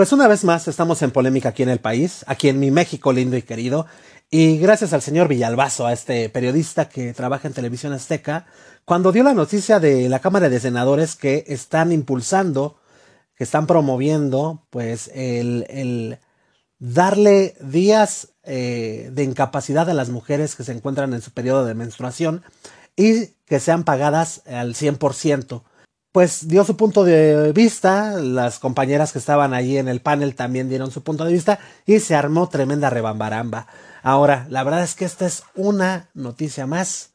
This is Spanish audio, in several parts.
Pues una vez más estamos en polémica aquí en el país, aquí en mi México lindo y querido, y gracias al señor Villalbazo, a este periodista que trabaja en Televisión Azteca, cuando dio la noticia de la Cámara de Senadores que están impulsando, que están promoviendo, pues el, darle días eh, de incapacidad a las mujeres que se encuentran en su periodo de menstruación y que sean pagadas al 100% pues dio su punto de vista, las compañeras que estaban allí en el panel también dieron su punto de vista y se armó tremenda rebambaramba. Ahora, la verdad es que esta es una noticia más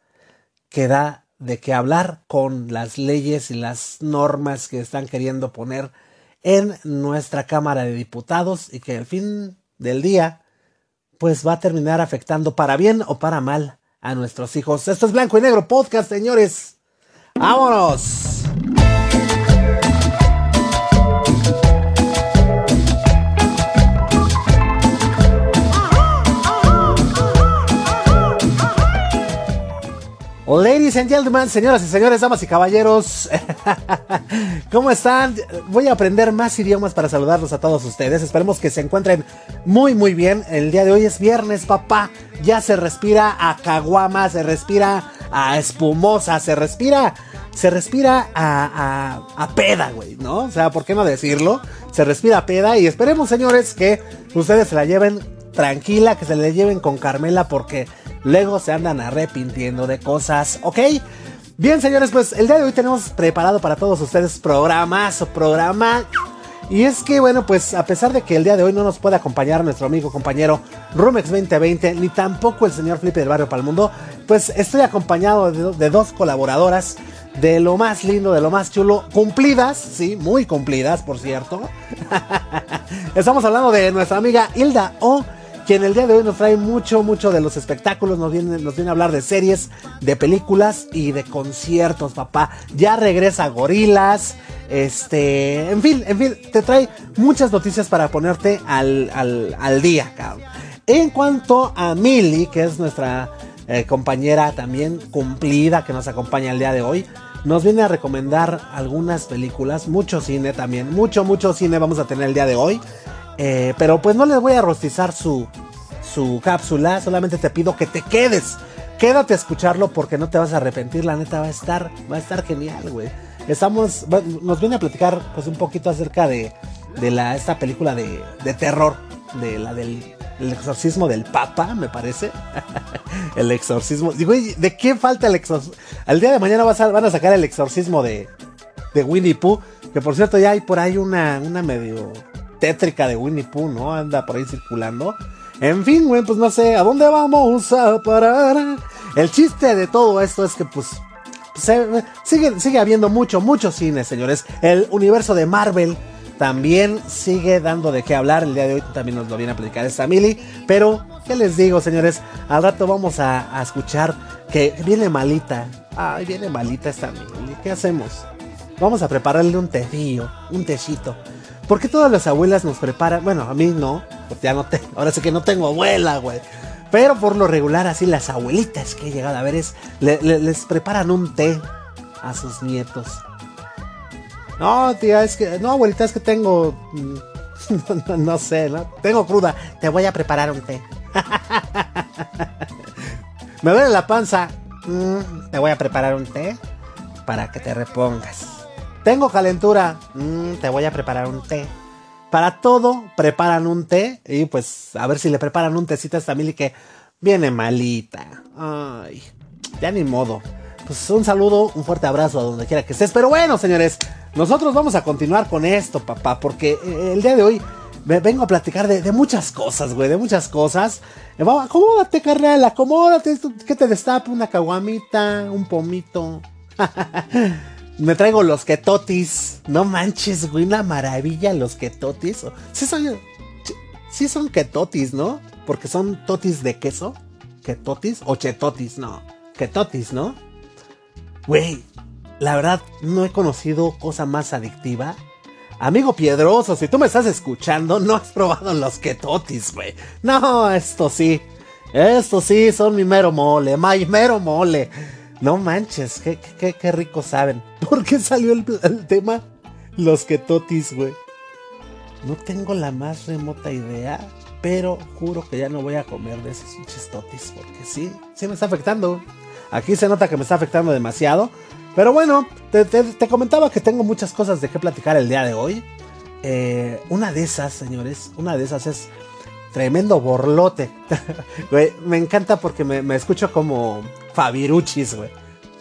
que da de qué hablar con las leyes y las normas que están queriendo poner en nuestra Cámara de Diputados y que al fin del día pues va a terminar afectando para bien o para mal a nuestros hijos. Esto es Blanco y Negro Podcast, señores. ¡Vámonos! Ladies and gentlemen, señoras y señores, damas y caballeros, ¿cómo están? Voy a aprender más idiomas para saludarlos a todos ustedes. Esperemos que se encuentren muy, muy bien. El día de hoy es viernes, papá. Ya se respira a caguama, se respira a espumosa, se respira, se respira a, a, a peda, güey, ¿no? O sea, ¿por qué no decirlo? Se respira a peda y esperemos, señores, que ustedes se la lleven tranquila, que se la lleven con Carmela porque luego se andan arrepintiendo de cosas, ¿ok? Bien, señores, pues el día de hoy tenemos preparado para todos ustedes programas o programa. Y es que, bueno, pues a pesar de que el día de hoy no nos puede acompañar nuestro amigo compañero Rumex 2020, ni tampoco el señor Flippy del Barrio Palmundo, pues estoy acompañado de, de, dos colaboradoras de lo más lindo, de lo más chulo, cumplidas, sí, muy cumplidas, por cierto. Estamos hablando de nuestra amiga Hilda O quien el día de hoy nos trae mucho, mucho de los espectáculos, nos viene, nos viene a hablar de series, de películas y de conciertos, papá. Ya regresa Gorilas, este, en fin, en fin, te trae muchas noticias para ponerte al, al, al día, cabrón. En cuanto a Milly, que es nuestra eh, compañera también cumplida que nos acompaña el día de hoy, nos viene a recomendar algunas películas, mucho cine también, mucho, mucho cine vamos a tener el día de hoy. Eh, pero pues no les voy a rostizar su, su cápsula, solamente te pido que te quedes. Quédate a escucharlo porque no te vas a arrepentir, la neta va a estar, va a estar genial, güey. Estamos, nos viene a platicar pues un poquito acerca de, de la, esta película de, de terror, de la del el exorcismo del Papa, me parece. el exorcismo. Digo, ¿de qué falta el exorcismo? Al día de mañana van a sacar el exorcismo de, de Winnie Pooh. Que por cierto, ya hay por ahí una, una medio tétrica de Winnie Pooh, ¿no? Anda por ahí circulando. En fin, güey, pues no sé, ¿a dónde vamos a parar? El chiste de todo esto es que, pues, sigue, sigue habiendo mucho, mucho cine, señores. El universo de Marvel también sigue dando de qué hablar. El día de hoy también nos lo viene a platicar esta Mili. Pero, ¿qué les digo, señores? Al rato vamos a, escuchar que viene malita. Ay, viene malita esta Mili. ¿Qué hacemos? Vamos a prepararle un tecillo, un tecito. ¿Por qué todas las abuelas nos preparan? Bueno, a mí no, porque ya no tengo, ahora sí que no tengo abuela, güey. Pero por lo regular, así las abuelitas que he llegado a ver es, le, le, les preparan un té a sus nietos. No, tía, es que, no, abuelita, es que tengo, no, no, no sé, ¿no? Tengo cruda, te voy a preparar un té. Me duele la panza, mm, te voy a preparar un té para que te repongas. Tengo calentura. Mm, te voy a preparar un té. Para todo preparan un té. Y pues a ver si le preparan un tecito a esta Mili que viene malita. Ay, ya ni modo. Pues un saludo, un fuerte abrazo a donde quiera que estés. Pero bueno, señores, nosotros vamos a continuar con esto, papá. Porque eh, el día de hoy me vengo a platicar de, de muchas cosas, güey. De muchas cosas. Acomódate, carnal, acomódate. Que te destape una caguamita, un pomito. Me traigo los ketotis. No manches, güey, una maravilla los ketotis. Sí son, sí son ketotis, ¿no? Porque son totis de queso. Ketotis o chetotis, no. Ketotis, ¿no? Güey, la verdad no he conocido cosa más adictiva. Amigo Piedroso, si tú me estás escuchando, no has probado los ketotis, güey. No, esto sí. Esto sí son mi mero mole, my mero mole. No manches, qué, qué, qué rico saben. ¿Por qué salió el, el tema? Los ketotis, güey. No tengo la más remota idea, pero juro que ya no voy a comer de esos chistotis, porque sí, sí me está afectando. Aquí se nota que me está afectando demasiado. Pero bueno, te, comentaba que tengo muchas cosas de qué platicar el día de hoy. Eh, una de esas, señores, una de esas es tremendo borlote. me encanta porque me, escucho como Fabiruchis, güey.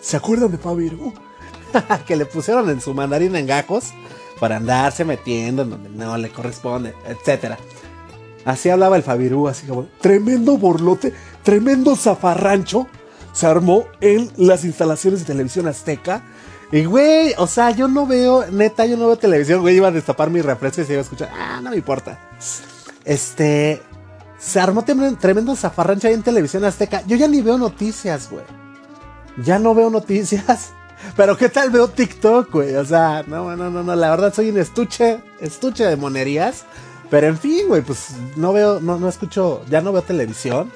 ¿Se acuerdan de Fabiru? que le pusieron en su mandarín en gajos para andarse metiendo en donde no le corresponde, etcétera. Así hablaba el Fabiru, así como, tremendo borlote, tremendo zafarrancho se armó en las instalaciones de televisión azteca. Y güey, o sea, yo no veo, neta, yo no veo televisión, güey, iba a destapar mi refresco y se iba a escuchar, ah, no me importa. Este, se armó tremendo zafarrancho ahí en televisión azteca. Yo ya ni veo noticias, güey. Ya no veo noticias. Pero qué tal veo TikTok, güey. O sea, no, no, no, no. La verdad soy un estuche, estuche de monerías. Pero en fin, güey, pues no veo, no, no escucho, ya no veo televisión.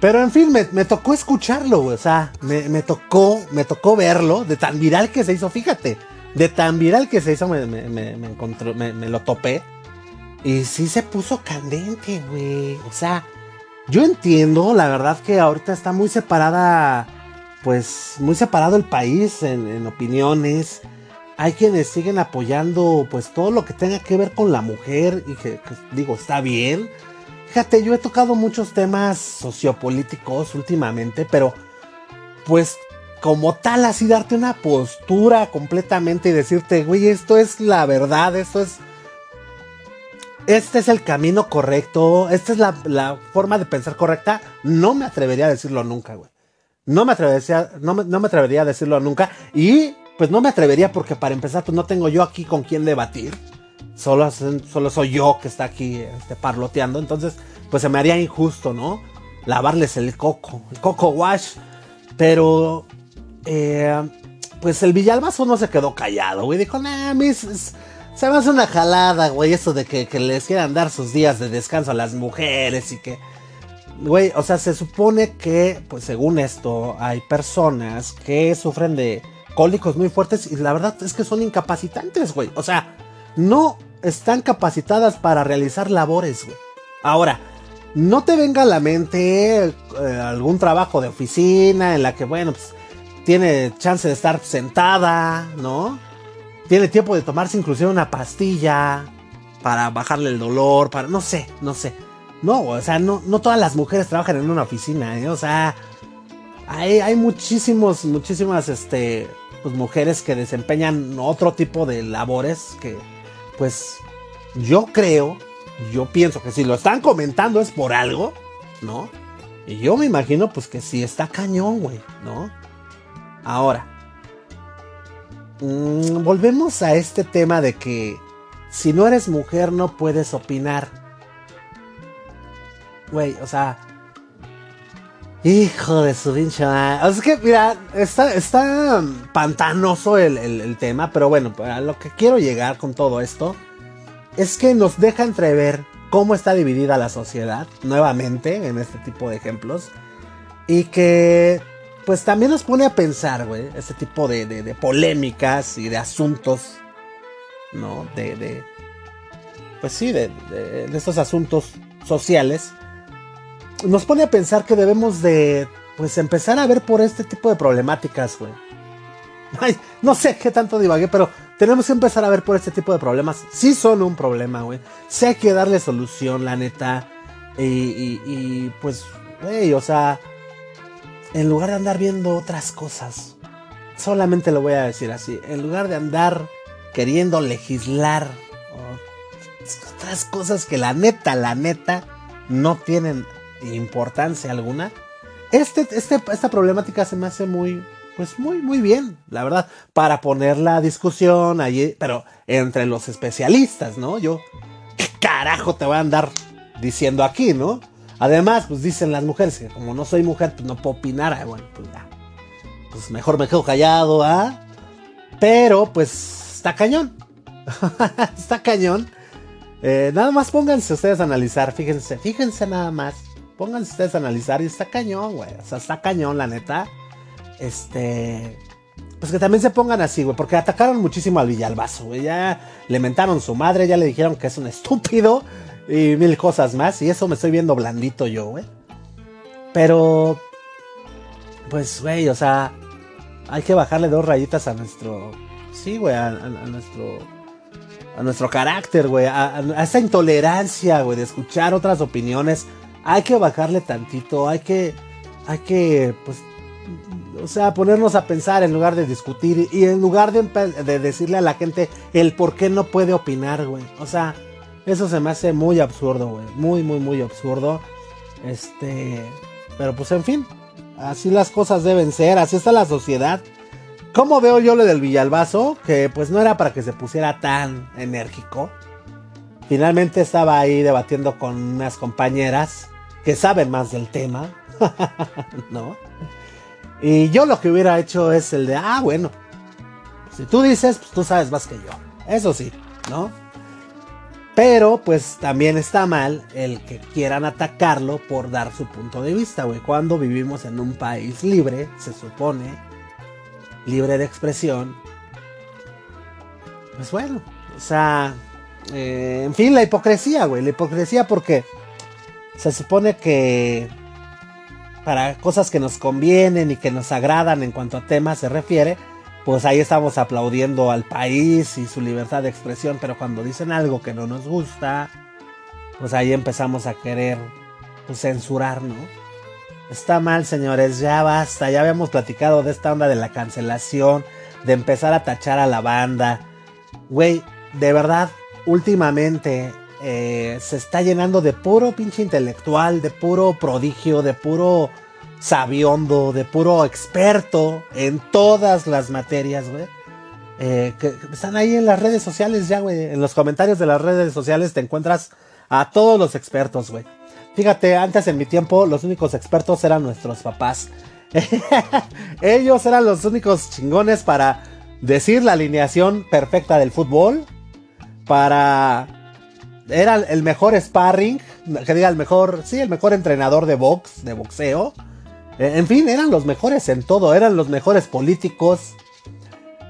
Pero en fin, me, tocó escucharlo, güey. O sea, me, tocó, me tocó verlo de tan viral que se hizo, fíjate. De tan viral que se hizo, me, lo topé. Y sí se puso candente, güey. O sea, yo entiendo, la verdad que ahorita está muy separada, pues muy separado el país en, opiniones. Hay quienes siguen apoyando, pues todo lo que tenga que ver con la mujer y que digo, está bien Fíjate, yo he tocado muchos temas sociopolíticos últimamente, pero pues como tal, así darte una postura completamente y decirte, güey, esto es la verdad, esto es... Este es el camino correcto, esta es la, forma de pensar correcta, no me atrevería a decirlo nunca, güey. No me atrevería, no no me atrevería a decirlo nunca. Y pues no me atrevería porque para empezar, pues no tengo yo aquí con quién debatir solo, solo soy yo que está aquí este, parloteando. Entonces, pues se me haría injusto, ¿no? Lavarles el coco, el coco wash. Pero, eh, pues el Villalbazo no se quedó callado, güey. Dijo, nah, mis, se me hace una jalada, güey, eso de que, les quieran dar sus días de descanso a las mujeres y que... Güey, o sea, se supone que, pues según esto, hay personas que sufren de cólicos muy fuertes y la verdad es que son incapacitantes, güey. O sea, no están capacitadas para realizar labores, güey. Ahora, no te venga a la mente eh, algún trabajo de oficina en la que, bueno, pues tiene chance de estar sentada, ¿no? Tiene tiempo de tomarse inclusive una pastilla para bajarle el dolor, para, no sé, no sé. No, o sea, no, no todas las mujeres trabajan en una oficina, ¿eh? O sea, hay, hay muchísimos, muchísimas, este, pues mujeres que desempeñan otro tipo de labores que, pues yo creo, yo pienso que si lo están comentando es por algo, ¿no? Y yo me imagino pues que sí está cañón, güey, ¿no? Ahora, mm, volvemos a este tema de que si no eres mujer no puedes opinar. Güey, o sea, Hijo de su pinche O sea, que, mira, está, está pantanoso el, tema, pero bueno, a lo que quiero llegar con todo esto es que nos deja entrever cómo está dividida la sociedad, nuevamente, en este tipo de ejemplos, y que, pues también nos pone a pensar, güey, este tipo de, polémicas y de asuntos, ¿no? De, de pues sí, de, de estos asuntos sociales nos pone a pensar que debemos de, pues, empezar a ver por este tipo de problemáticas, güey. Ay, no sé qué tanto divagué, pero tenemos que empezar a ver por este tipo de problemas. Sí son un problema, güey. Sí hay que darle solución, la neta. Y, y, y pues, güey, o sea, en lugar de andar viendo otras cosas, solamente lo voy a decir así, en lugar de andar queriendo legislar otras cosas que la neta, la neta, no tienen importancia alguna. Este, este, esta problemática se me hace muy, pues muy, muy bien, la verdad, para poner la discusión allí, pero entre los especialistas, ¿no? Yo, ¿qué carajo te voy a andar diciendo aquí, ¿no? Además, pues dicen las mujeres que como no soy mujer, pues no puedo opinar, ah, bueno, pues ya, pues mejor me quedo callado, ¿ah? Pero, pues, está cañón, está cañón. Eh, nada más pónganse ustedes a analizar, fíjense, fíjense nada más pónganse ustedes a analizar y está cañón, güey. O sea, está cañón, la neta. Este. pues que también se pongan así, güey, porque atacaron muchísimo al Villalbazo, güey. Ya le mentaron su madre, ya le dijeron que es un estúpido y mil cosas más. Y eso me estoy viendo blandito yo, güey. Pero, pues, güey, o sea, hay que bajarle dos rayitas a nuestro, sí, güey, a, nuestro, a nuestro carácter, güey, a, esa intolerancia, güey, de escuchar otras opiniones. Hay que bajarle tantito, hay que, hay que, pues, o sea, ponernos a pensar en lugar de discutir y en lugar de, decirle a la gente el por qué no puede opinar, güey. O sea, eso se me hace muy absurdo, güey. Muy, muy, muy absurdo. Este, pero pues en fin, así las cosas deben ser, así está la sociedad. ¿Cómo veo yo lo del Villalbazo? Que pues no era para que se pusiera tan enérgico. Finalmente estaba ahí debatiendo con unas compañeras que saben más del tema. ¿No? Y yo lo que hubiera hecho es el de, ah, bueno, si tú dices, pues tú sabes más que yo. Eso sí, ¿no? Pero pues también está mal el que quieran atacarlo por dar su punto de vista, güey. Cuando vivimos en un país libre, se supone, libre de expresión. Pues bueno, o sea, eh, en fin, la hipocresía, güey. La hipocresía porque se supone que para cosas que nos convienen y que nos agradan en cuanto a temas se refiere, pues ahí estamos aplaudiendo al país y su libertad de expresión, pero cuando dicen algo que no nos gusta, pues ahí empezamos a querer pues, censurar, ¿no? Está mal, señores, ya basta, ya habíamos platicado de esta onda de la cancelación, de empezar a tachar a la banda. Güey, de verdad, últimamente eh, se está llenando de puro pinche intelectual, de puro prodigio, de puro sabiondo, de puro experto en todas las materias, güey. Eh, que están ahí en las redes sociales ya, güey. En los comentarios de las redes sociales te encuentras a todos los expertos, güey. Fíjate, antes en mi tiempo los únicos expertos eran nuestros papás. Ellos eran los únicos chingones para decir la alineación perfecta del fútbol, para era el mejor sparring, que diga el mejor, sí, el mejor entrenador de box, de boxeo. Eh, en fin, eran los mejores en todo, eran los mejores políticos.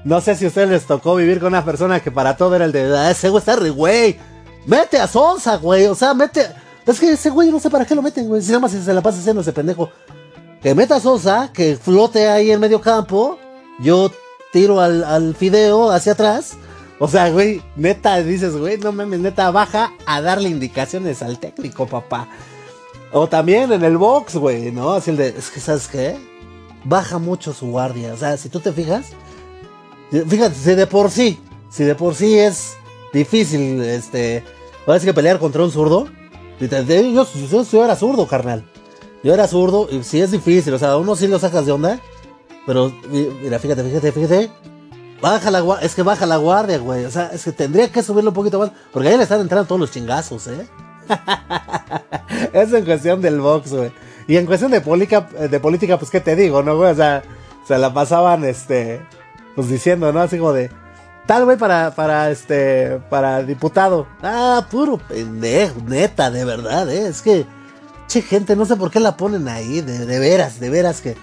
No sé si a ustedes les tocó vivir con una persona que para todo era el de, ah, ese güey está re güey. Mete a Sonsa, güey, o sea, mete... Es que ese güey no sé para qué lo meten, güey, si nada más se la pasa haciendo ese pendejo. Que meta a Sonsa, que flote ahí en medio campo, yo tiro al, al fideo hacia atrás o sea, güey, neta, dices, güey, no mames, neta, baja a darle indicaciones al técnico, papá. O también en el box, güey, ¿no? Así el de, es que, ¿sabes qué? Baja mucho su guardia. O sea, si tú te fijas, fíjate, si de por sí, si de por sí es difícil, este, parece que pelear contra un zurdo. Yo, yo, yo, era zurdo, carnal. Yo era zurdo y sí es difícil, o sea, uno sí lo sacas de onda. Pero, mira, fíjate, fíjate, fíjate. Baja la guardia, es que baja la guardia, güey. O sea, es que tendría que subirlo un poquito más. Porque ahí le están entrando todos los chingazos, ¿eh? es en cuestión del box, güey. Y en cuestión de política, de política, pues qué te digo, ¿no, güey? O sea, se la pasaban, este, pues diciendo, ¿no? Así como de, tal, güey, para, para, este, para diputado. Ah, puro pendejo, neta, de verdad, ¿eh? Es que, che, gente, no sé por qué la ponen ahí, de veras, de veras que...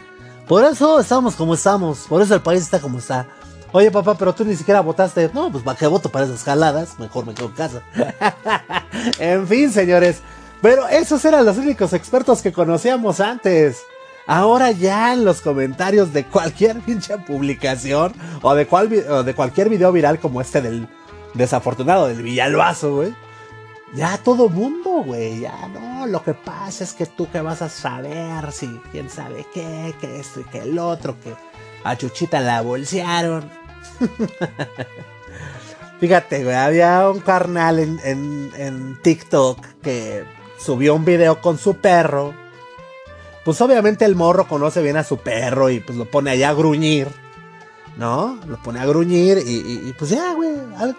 Por eso estamos como estamos, por eso el país está como está. Oye, papá, pero tú ni siquiera votaste. No, pues para qué voto para esas jaladas. Mejor me quedo en casa. en fin, señores. Pero esos eran los únicos expertos que conocíamos antes. Ahora ya en los comentarios de cualquier pinche publicación o de, cual, de cualquier video viral como este del desafortunado del Villalbazo, güey. Ya todo mundo, güey. Ya no, lo que pasa es que tú que vas a saber si quién sabe qué, que esto y que el otro, que a Chuchita la bolsearon. Fíjate, güey, había un carnal en, TikTok que subió un video con su perro. Pues obviamente el morro conoce bien a su perro y pues lo pone allá a gruñir. ¿No? Lo pone a gruñir y, pues ya, güey, algo.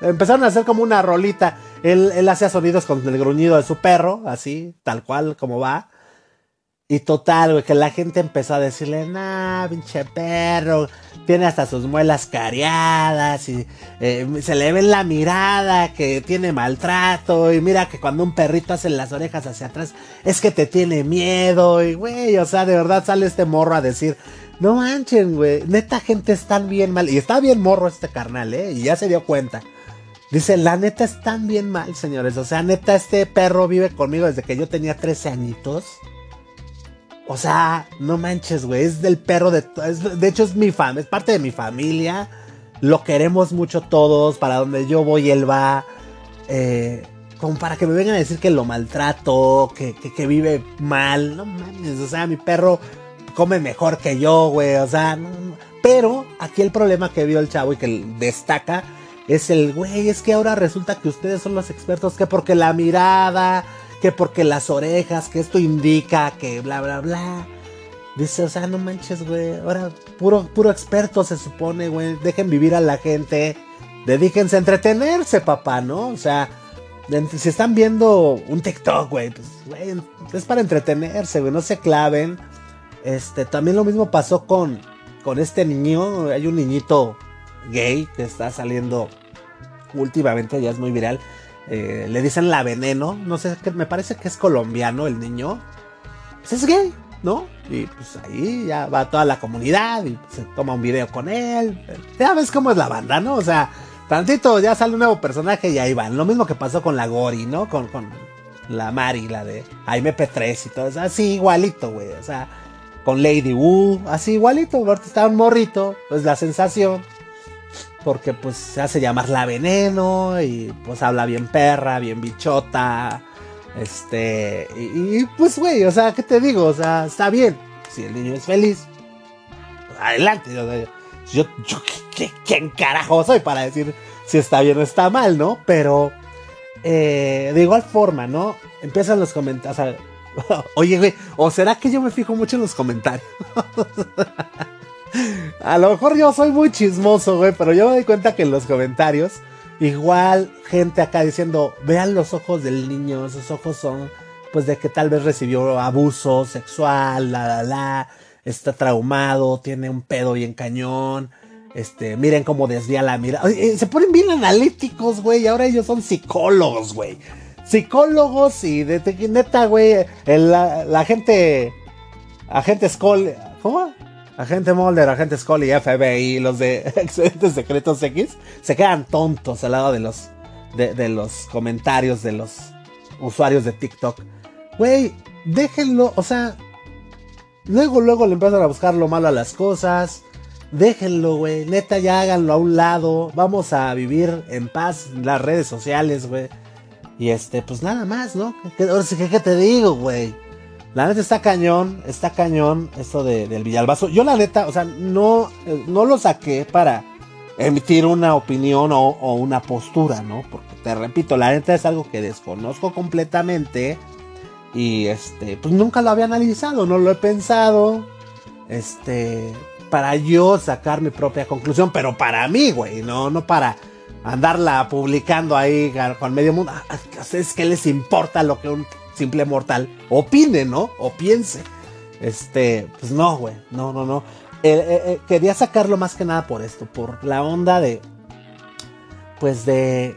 Empezaron a hacer como una rolita. Él, él hacía sonidos con el gruñido de su perro, así, tal cual como va. Y total, güey, que la gente empezó a decirle, nah, pinche perro, tiene hasta sus muelas cariadas y eh, se le ve en la mirada que tiene maltrato y mira que cuando un perrito hace las orejas hacia atrás es que te tiene miedo y güey, o sea, de verdad sale este morro a decir No manchen, güey. Neta, gente están bien mal. Y está bien morro este carnal, ¿eh? Y ya se dio cuenta. Dice, la neta están bien mal, señores. O sea, neta, este perro vive conmigo desde que yo tenía 13 añitos. O sea, no manches, güey. Es del perro de... de hecho, es mi fam, es parte de mi familia. Lo queremos mucho todos. Para donde yo voy, él va. Eh, como para que me vengan a decir que lo maltrato, que, que, vive mal. No mames, o sea, mi perro come mejor que yo, güey. O sea, pero aquí el problema que vio el chavo y que destaca es el, güey, es que ahora resulta que ustedes son los expertos, que porque la mirada, que porque las orejas, que esto indica, que bla, bla, bla. Dice, o sea, no manches, güey. Ahora, puro, puro experto se supone, güey. Dejen vivir a la gente. Dedíquense a entretenerse, papá, ¿no? O sea, si están viendo un TikTok, güey, pues, güey, es para entretenerse, güey, no se claven. Este, también lo mismo pasó con, con este niño. Hay un niñito gay que está saliendo últimamente, ya es muy viral. Eh, le dicen la veneno, no sé, me parece que es colombiano el niño. Pues es gay, ¿no? Y pues ahí ya va toda la comunidad y se toma un video con él. Ya ves cómo es la banda, ¿no? O sea, Tantito ya sale un nuevo personaje y ahí van. Lo mismo que pasó con la Gori, ¿no? Con, con la Mari, la de Jaime P3 y todo eso. Así igualito, güey. O sea, con Lady Wu, así igualito. Ahorita está un morrito, pues la sensación. Porque pues se hace llamar la veneno y pues habla bien perra, bien bichota. Este, y, pues, güey, o sea, ¿qué te digo? O sea, está bien. Si el niño es feliz, pues, adelante. Yo, yo ¿quién carajo soy para decir si está bien o está mal, no? Pero eh, de igual forma, ¿no? Empiezan los comentarios. Oye, güey, ¿o será que yo me fijo mucho en los comentarios? A lo mejor yo soy muy chismoso, güey, pero yo me doy cuenta que en los comentarios, igual gente acá diciendo, vean los ojos del niño, esos ojos son, pues, de que tal vez recibió abuso sexual, la, la, la está traumado, tiene un pedo bien cañón. Este, miren cómo desvía la mirada. Eh, se ponen bien analíticos, güey. Ahora ellos son psicólogos, güey. Psicólogos y de, neta, güey. La, la, gente. Agente Skull. ¿Cómo? Agente Mulder, Agente Skull y FBI, los de Excedentes Secretos X, se quedan tontos al lado de los, de, los comentarios de los usuarios de TikTok. Güey, déjenlo, o sea, Luego, luego le empiezan a buscar lo malo a las cosas. Déjenlo, güey. Neta, ya háganlo a un lado. Vamos a vivir en paz en las redes sociales, güey. Y este, pues nada más, ¿no? Ahora sí ¿qué te digo, güey? La neta está cañón, está cañón esto de, del Villalbazo. Yo la neta, o sea, no, eh, no lo saqué para emitir una opinión o, o, una postura, ¿no? Porque te repito, la neta es algo que desconozco completamente. Y este, pues nunca lo había analizado, no lo he pensado. Este, para yo sacar mi propia conclusión, pero para mí, güey, no, no para andarla publicando ahí con medio mundo. Ah, es que les importa lo que un simple mortal opine, ¿no? O piense. Este, pues no, güey, no, no, no. Eh, eh, eh, quería sacarlo más que nada por esto, por la onda de, pues de,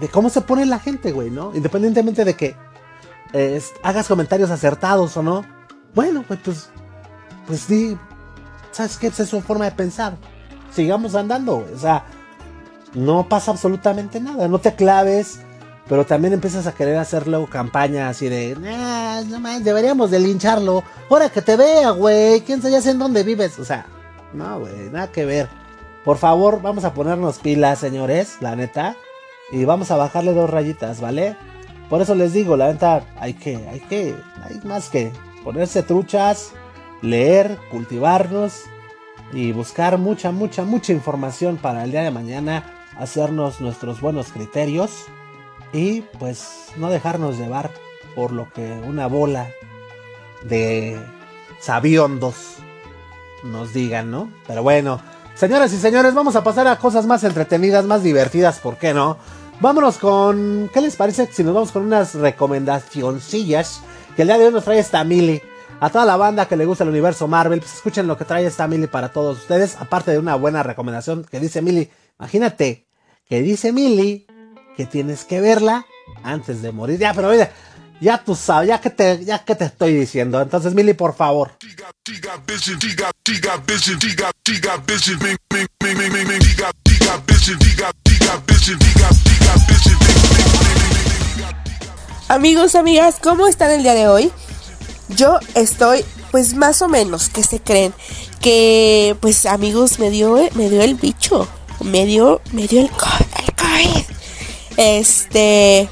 de, cómo se pone la gente, güey, ¿no? Independientemente de que hagas comentarios acertados o no. Bueno, pues, pues, pues sí, ¿sabes qué? Pues es su forma de pensar. Sigamos andando, o sea, no pasa absolutamente nada, no te claves, pero también empiezas a querer hacerlo campaña así de, no más, deberíamos de lincharlo, ahora que te vea, güey, quién sabe en dónde vives, o sea, no, güey, nada que ver. Por favor, vamos a ponernos pilas, señores, la neta, y vamos a bajarle dos rayitas, ¿vale? Por eso les digo, la venta hay que, hay que, hay más que ponerse truchas, leer, cultivarnos y buscar mucha, mucha, mucha información para el día de mañana, hacernos nuestros buenos criterios y pues no dejarnos llevar por lo que una bola de sabiondos nos digan, ¿no? Pero bueno, señoras y señores, vamos a pasar a cosas más entretenidas, más divertidas, ¿por qué no? Vámonos con. ¿Qué les parece si nos vamos con unas recomendacioncillas? Que el día de hoy nos trae esta Mili. A toda la banda que le gusta el universo Marvel, pues escuchen lo que trae esta Mili para todos ustedes. Aparte de una buena recomendación que dice Mili. Imagínate que dice Mili que tienes que verla antes de morir. Ya, pero mira, Ya tú sabes, ya que te, ya que te estoy diciendo. Entonces, Mili, por favor. Amigos, amigas, ¿cómo están el día de hoy? Yo estoy, pues más o menos, que se creen que, pues amigos, me dio, me dio el bicho, me dio, me dio el COVID. Este,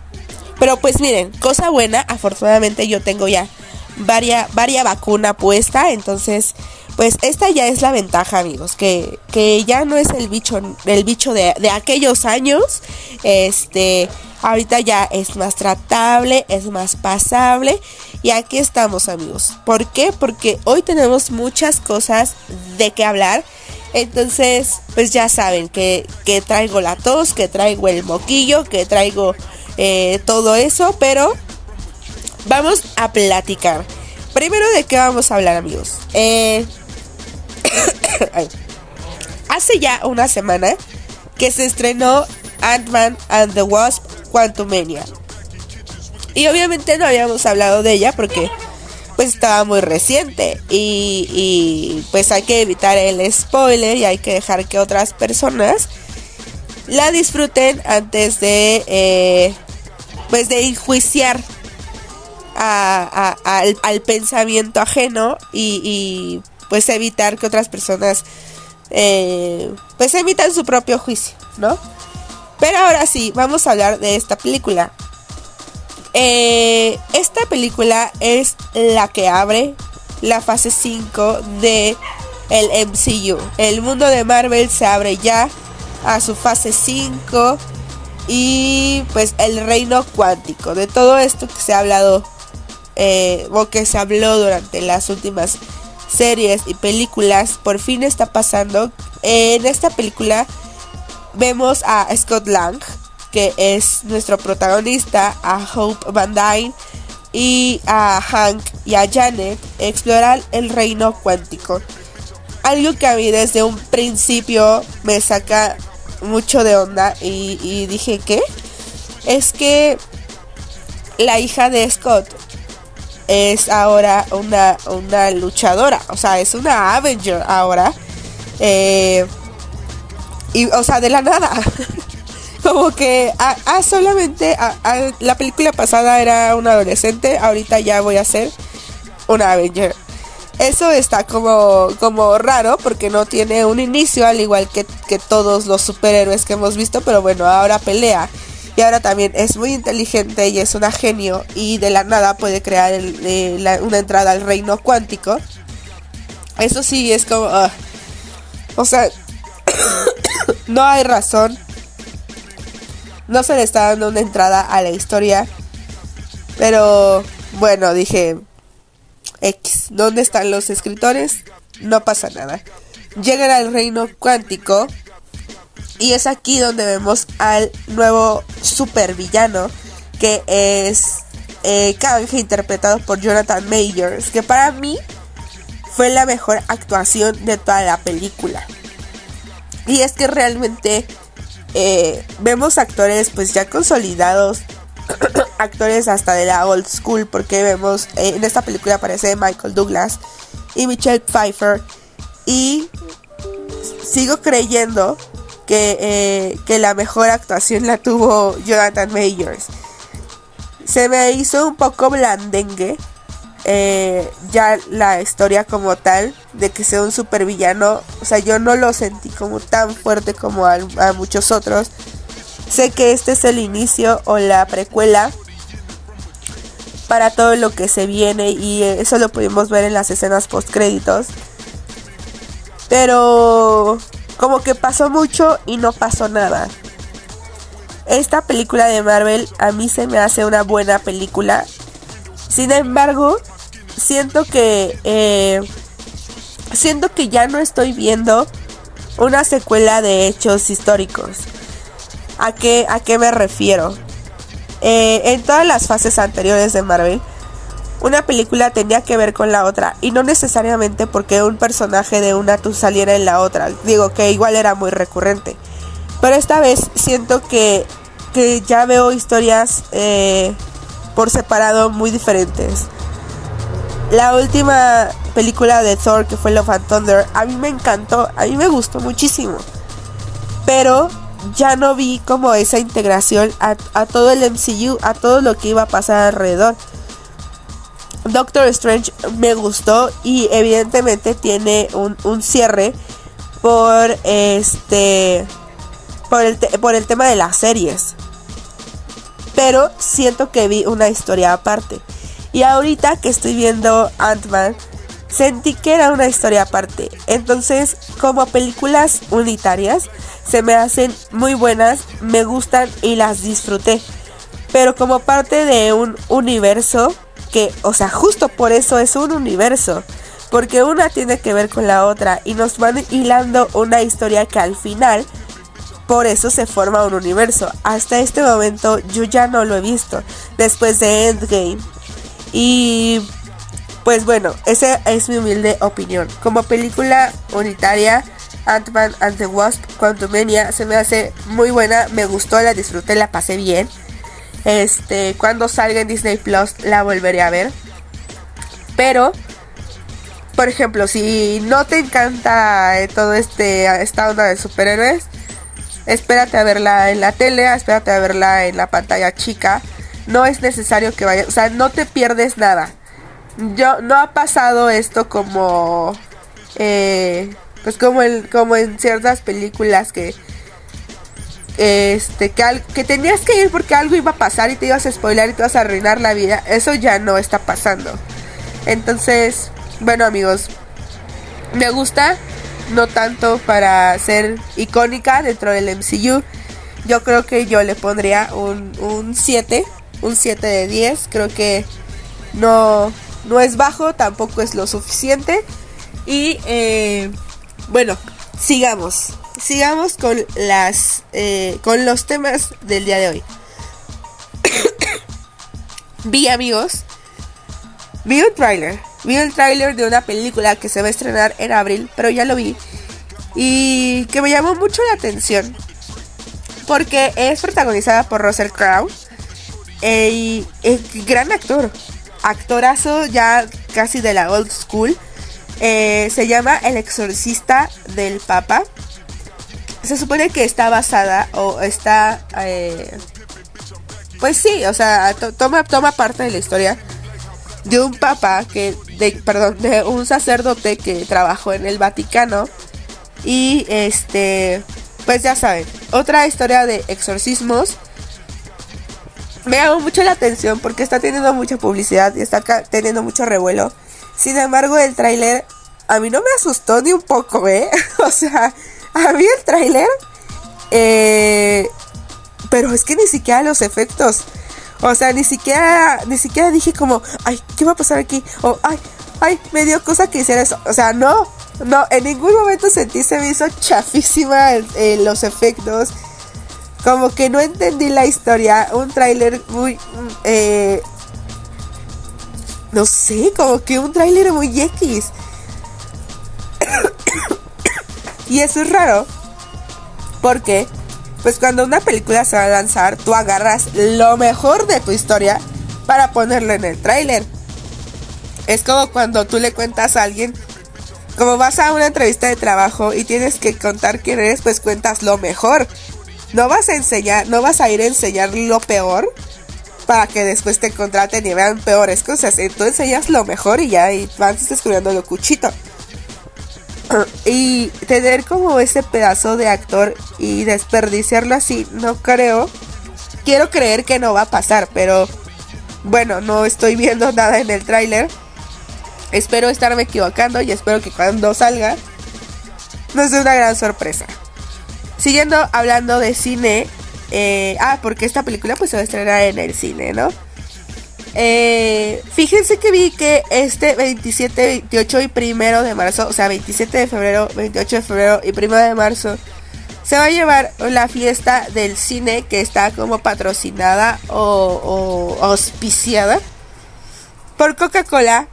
pero pues miren, cosa buena, afortunadamente yo tengo ya varia, varia vacuna puesta, entonces pues esta ya es la ventaja amigos, que, que ya no es el bicho, el bicho de, de aquellos años, este, ahorita ya es más tratable, es más pasable y aquí estamos amigos. ¿Por qué? Porque hoy tenemos muchas cosas de qué hablar. Entonces, pues ya saben que, que traigo la tos, que traigo el moquillo, que traigo eh, todo eso, pero vamos a platicar. Primero de qué vamos a hablar amigos. Eh, hace ya una semana que se estrenó Ant-Man and the Wasp Quantumania. Y obviamente no habíamos hablado de ella porque pues estaba muy reciente y, y, pues hay que evitar el spoiler y hay que dejar que otras personas la disfruten antes de eh, pues de enjuiciar al, pensamiento ajeno y, pues evitar que otras personas eh, pues emitan su propio juicio, ¿no? Pero ahora sí, vamos a hablar de esta película. Eh, esta película es la que abre la fase 5 de el MCU. El mundo de Marvel se abre ya a su fase 5 y pues el reino cuántico. De todo esto que se ha hablado eh, o que se habló durante las últimas series y películas, por fin está pasando. En esta película vemos a Scott Lang, que es nuestro protagonista, a Hope Van Dyne y a Hank y a Janet explorar el reino cuántico. Algo que a mí desde un principio me saca mucho de onda y, dije, ¿qué? Es que la hija de Scott es ahora una, una luchadora, o sea, es una Avenger ahora. Eh, y, o sea, de la nada. Como que ah, ah solamente la película pasada era una adolescente, ahorita ya voy a ser una Avenger. Eso está como, como raro porque no tiene un inicio al igual que, todos los superhéroes que hemos visto, pero bueno, ahora pelea. Y ahora también es muy inteligente y es una genio y de la nada puede crear eh, una entrada al reino cuántico. Eso sí es como... Ah, o sea, no hay razón. No se le está dando una entrada a la historia. Pero bueno, dije, X. ¿Dónde están los escritores? No pasa nada. Llegan al reino cuántico. Y es aquí donde vemos al nuevo supervillano. Que es eh, interpretado por Jonathan Majors. Que para mí fue la mejor actuación de toda la película. Y es que realmente eh, vemos actores pues ya consolidados actores hasta de la old school porque vemos eh, en esta película aparece Michael Douglas y Michelle Pfeiffer y sigo creyendo que, eh, que la mejor actuación la tuvo Jonathan Majors. Se me hizo un poco blandengue eh, ya la historia como tal de que sea un supervillano o sea yo no lo sentí como tan fuerte como a muchos otros Sé que este es el inicio o la precuela para todo lo que se viene y eso lo pudimos ver en las escenas post créditos. Pero como que pasó mucho y no pasó nada. Esta película de Marvel a mí se me hace una buena película. Sin embargo, siento que eh, siento que ya no estoy viendo una secuela de hechos históricos. ¿A qué, a qué me refiero? Eh, en todas las fases anteriores de Marvel, una película tenía que ver con la otra y no necesariamente porque un personaje de una tú saliera en la otra. Digo que igual era muy recurrente. Pero esta vez siento que, que ya veo historias eh, por separado muy diferentes. La última película de Thor que fue Love and Thunder, a mí me encantó, a mí me gustó muchísimo. Pero ya no vi como esa integración a, todo el MCU, a todo lo que iba a pasar alrededor. Doctor Strange me gustó y evidentemente tiene un, un cierre por este por el, por el tema de las series. Pero siento que vi una historia aparte. Y ahorita que estoy viendo Ant-Man, sentí que era una historia aparte. Entonces, como películas unitarias, se me hacen muy buenas, me gustan y las disfruté. Pero como parte de un universo, que, o sea, justo por eso es un universo. Porque una tiene que ver con la otra y nos van hilando una historia que al final por eso se forma un universo. Hasta este momento yo ya no lo he visto. Después de Endgame. Y pues bueno, esa es mi humilde opinión. Como película unitaria, Ant-Man and the Wasp, Quantumania, se me hace muy buena. Me gustó, la disfruté, la pasé bien. Este, cuando salga en Disney Plus la volveré a ver. Pero, por ejemplo, si no te encanta eh, todo este esta onda de superhéroes, espérate a verla en la tele, espérate a verla en la pantalla chica. No es necesario que vayas, o sea, no te pierdes nada. Yo no ha pasado esto como eh, pues como en ciertas películas que este que, tenías que ir porque algo iba a pasar y te ibas a spoiler y te ibas a arruinar la vida. Eso ya no está pasando. Entonces, bueno, amigos, me gusta no tanto para ser icónica dentro del MCU. Yo creo que yo le pondría un, 7, un 7 de 10. Creo que no, no es bajo, tampoco es lo suficiente. Y eh, bueno, sigamos. Sigamos con las eh, con los temas del día de hoy. vi amigos, vi un trailer Vi el tráiler de una película que se va a estrenar en abril, pero ya lo vi. Y que me llamó mucho la atención. Porque es protagonizada por Russell Crowe. Eh, es gran actor. Actorazo ya casi de la old school. Eh, se llama El exorcista del Papa. Se supone que está basada o está... Eh, pues sí, o sea, toma, toma parte de la historia de un papa que, de, perdón, de un sacerdote que trabajó en el Vaticano y este, pues ya saben, otra historia de exorcismos. Me llamó mucho la atención porque está teniendo mucha publicidad y está teniendo mucho revuelo. Sin embargo, el tráiler a mí no me asustó ni un poco, ¿eh? o sea, a mí el tráiler, eh, pero es que ni siquiera los efectos o sea, ni siquiera, ni siquiera dije como, ay, ¿qué va a pasar aquí? O, ay, ay, me dio cosa que hiciera eso. O sea, no, no, en ningún momento sentí, se me hizo chafísima los efectos. Como que no entendí la historia. Un tráiler muy, eh, no sé, como que un tráiler muy X. y eso es raro. Porque pues cuando una película se va a lanzar, tú agarras lo mejor de tu historia para ponerlo en el tráiler. Es como cuando tú le cuentas a alguien, como vas a una entrevista de trabajo y tienes que contar quién eres, pues cuentas lo mejor. No vas a enseñar, no vas a ir a enseñar lo peor para que después te contraten y vean peores cosas. Entonces enseñas lo mejor y ya y descubriendo lo cuchito. y tener como ese pedazo de actor y desperdiciarlo así, no creo. Quiero creer que no va a pasar, pero bueno, no estoy viendo nada en el tráiler. Espero estarme equivocando y espero que cuando salga nos dé una gran sorpresa. Siguiendo hablando de cine, eh, ah, porque esta película pues se va a estrenar en el cine, ¿no? Eh, fíjense que vi que este 27, 28 y primero de marzo, o sea, 27 de febrero, 28 de febrero y primero de marzo, se va a llevar la fiesta del cine que está como patrocinada o, auspiciada por Coca-Cola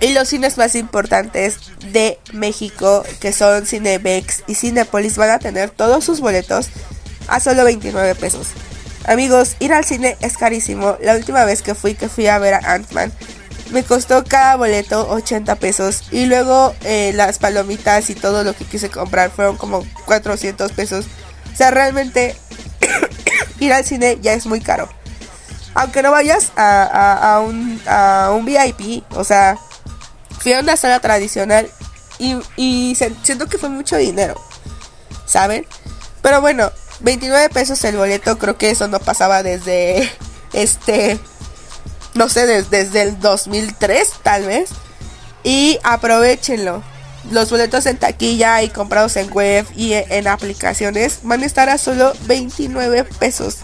y los cines más importantes de México, que son Cinebex y Cinepolis, van a tener todos sus boletos a solo 29 pesos. Amigos, ir al cine es carísimo. La última vez que fui, que fui a ver a Ant-Man, me costó cada boleto 80 pesos. Y luego eh, las palomitas y todo lo que quise comprar fueron como 400 pesos. O sea, realmente ir al cine ya es muy caro. Aunque no vayas a, un, a un VIP. O sea, fui a una sala tradicional y, siento que fue mucho dinero. ¿Saben? Pero bueno, 29 pesos el boleto, creo que eso no pasaba desde este, no sé, desde, el 2003 tal vez. Y aprovechenlo. Los boletos en taquilla y comprados en web y en aplicaciones van a estar a solo 29 pesos.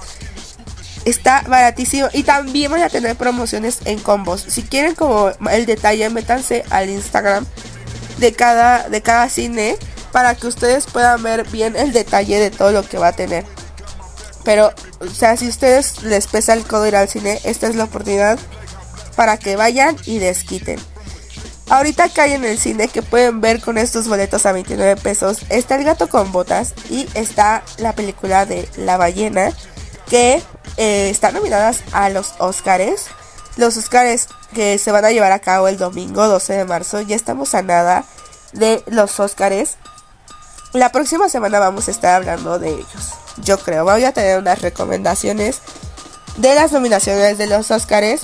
Está baratísimo y también van a tener promociones en combos. Si quieren como el detalle, métanse al Instagram de cada, de cada cine para que ustedes puedan ver bien el detalle de todo lo que va a tener. Pero, o sea, si ustedes les pesa el codo ir al cine, esta es la oportunidad para que vayan y desquiten. Ahorita que hay en el cine que pueden ver con estos boletos a 29 pesos, está El gato con botas y está la película de La ballena que eh, están nominadas a los Oscars. Los Oscars que se van a llevar a cabo el domingo 12 de marzo. Ya estamos a nada de los Oscars. La próxima semana vamos a estar hablando de ellos. Yo creo, voy a tener unas recomendaciones de las nominaciones de los Oscars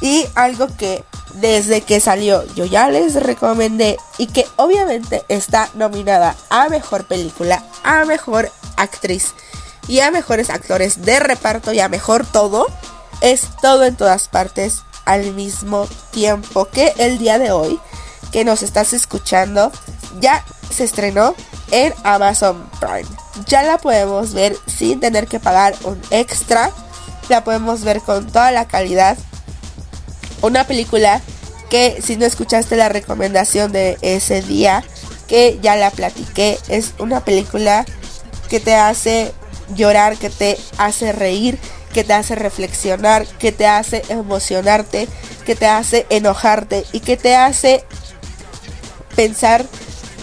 y algo que desde que salió yo ya les recomendé y que obviamente está nominada a mejor película, a mejor actriz y a mejores actores de reparto y a mejor todo, es todo en todas partes al mismo tiempo que el día de hoy que nos estás escuchando ya se estrenó en Amazon Prime. Ya la podemos ver sin tener que pagar un extra. La podemos ver con toda la calidad. Una película que si no escuchaste la recomendación de ese día, que ya la platiqué, es una película que te hace llorar, que te hace reír, que te hace reflexionar, que te hace emocionarte, que te hace enojarte y que te hace pensar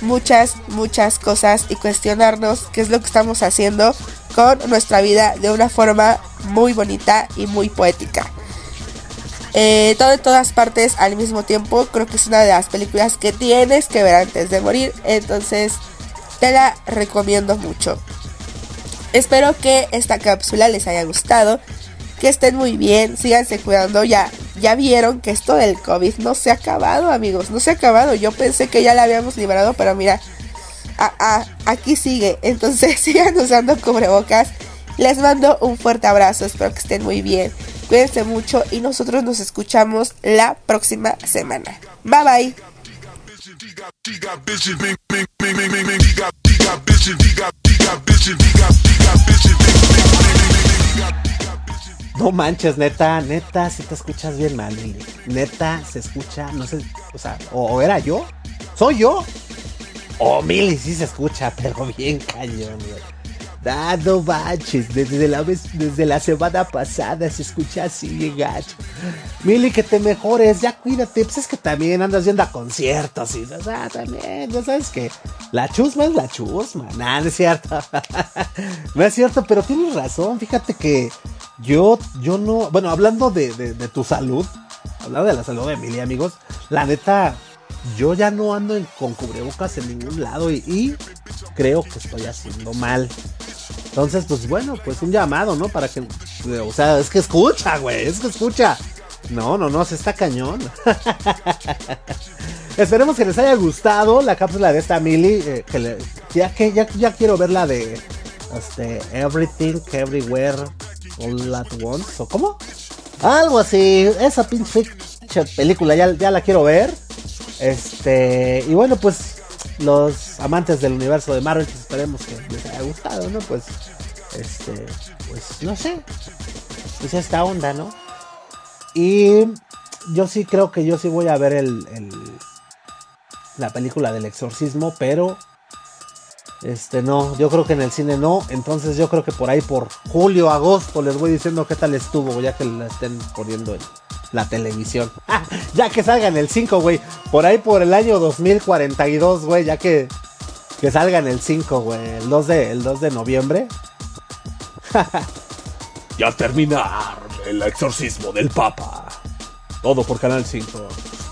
muchas, muchas cosas y cuestionarnos qué es lo que estamos haciendo con nuestra vida de una forma muy bonita y muy poética. Eh, todo en todas partes al mismo tiempo, creo que es una de las películas que tienes que ver antes de morir, entonces te la recomiendo mucho. Espero que esta cápsula les haya gustado que estén muy bien, síganse cuidando. Ya, ya vieron que esto del COVID no se ha acabado, amigos, no se ha acabado. Yo pensé que ya la habíamos liberado, pero mira, aquí sigue. Entonces sigan usando cubrebocas. Les mando un fuerte abrazo, espero que estén muy bien. Cuídense mucho y nosotros nos escuchamos la próxima semana. Bye bye. No manches, neta, neta, si te escuchas bien mal, Lili. Neta, se escucha, no sé, o sea, o, era yo, soy yo, o Mili sí se escucha, pero bien cañón, Ah, no manches, desde la, vez, desde la semana pasada se escucha así gacho. Mili, que te mejores, ya cuídate. Pues es que también andas yendo a conciertos y, o sea, también, ya sabes que la chusma es la chusma. Nada, no es cierto. no es cierto, pero tienes razón. Fíjate que yo, yo no, bueno, hablando de, de, tu salud, hablando de la salud de Emilia, amigos, la neta, yo ya no ando con cubrebocas en ningún lado y, creo que estoy haciendo mal. Entonces, pues bueno, pues un llamado, ¿no? Para que, o sea, es que escucha, güey, es que escucha. No, no, no, se está cañón. Esperemos que les haya gustado la cápsula de esta Mili. Eh, ya, que ya quiero ver la de este, Everything, Everywhere, All At Once, ¿o cómo? Algo así, esa pinche película ya, ya la quiero ver. Este, y bueno, pues los amantes del universo de Marvel, pues esperemos que les haya gustado, ¿no? Pues, este, pues no sé, pues esta onda, ¿no? Y yo sí creo que yo sí voy a ver el, el la película del exorcismo, pero este no, yo creo que en el cine no. Entonces yo creo que por ahí por julio, agosto les voy diciendo qué tal estuvo, ya que la estén poniendo en la televisión. ya que salga en el 5, güey. Por ahí por el año 2042, güey, ya que, que salga en el 5, güey. El 2 de, el 2 de noviembre. y a terminar el exorcismo del Papa. Todo por Canal 5.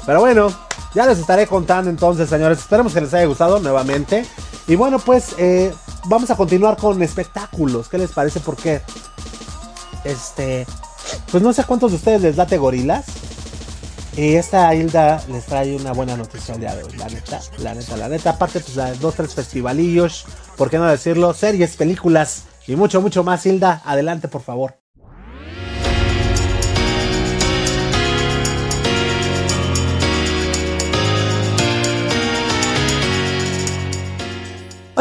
Pero bueno, ya les estaré contando entonces, señores. Esperemos que les haya gustado nuevamente. Y bueno, pues eh, vamos a continuar con espectáculos. ¿Qué les parece? Porque, este, pues no sé cuántos de ustedes les date gorilas. Y esta Hilda les trae una buena noticia día de hoy, la neta, la neta, la neta. Aparte, pues dos, tres festivalillos, ¿por qué no decirlo? Series, películas y mucho, mucho más. Hilda, adelante, por favor.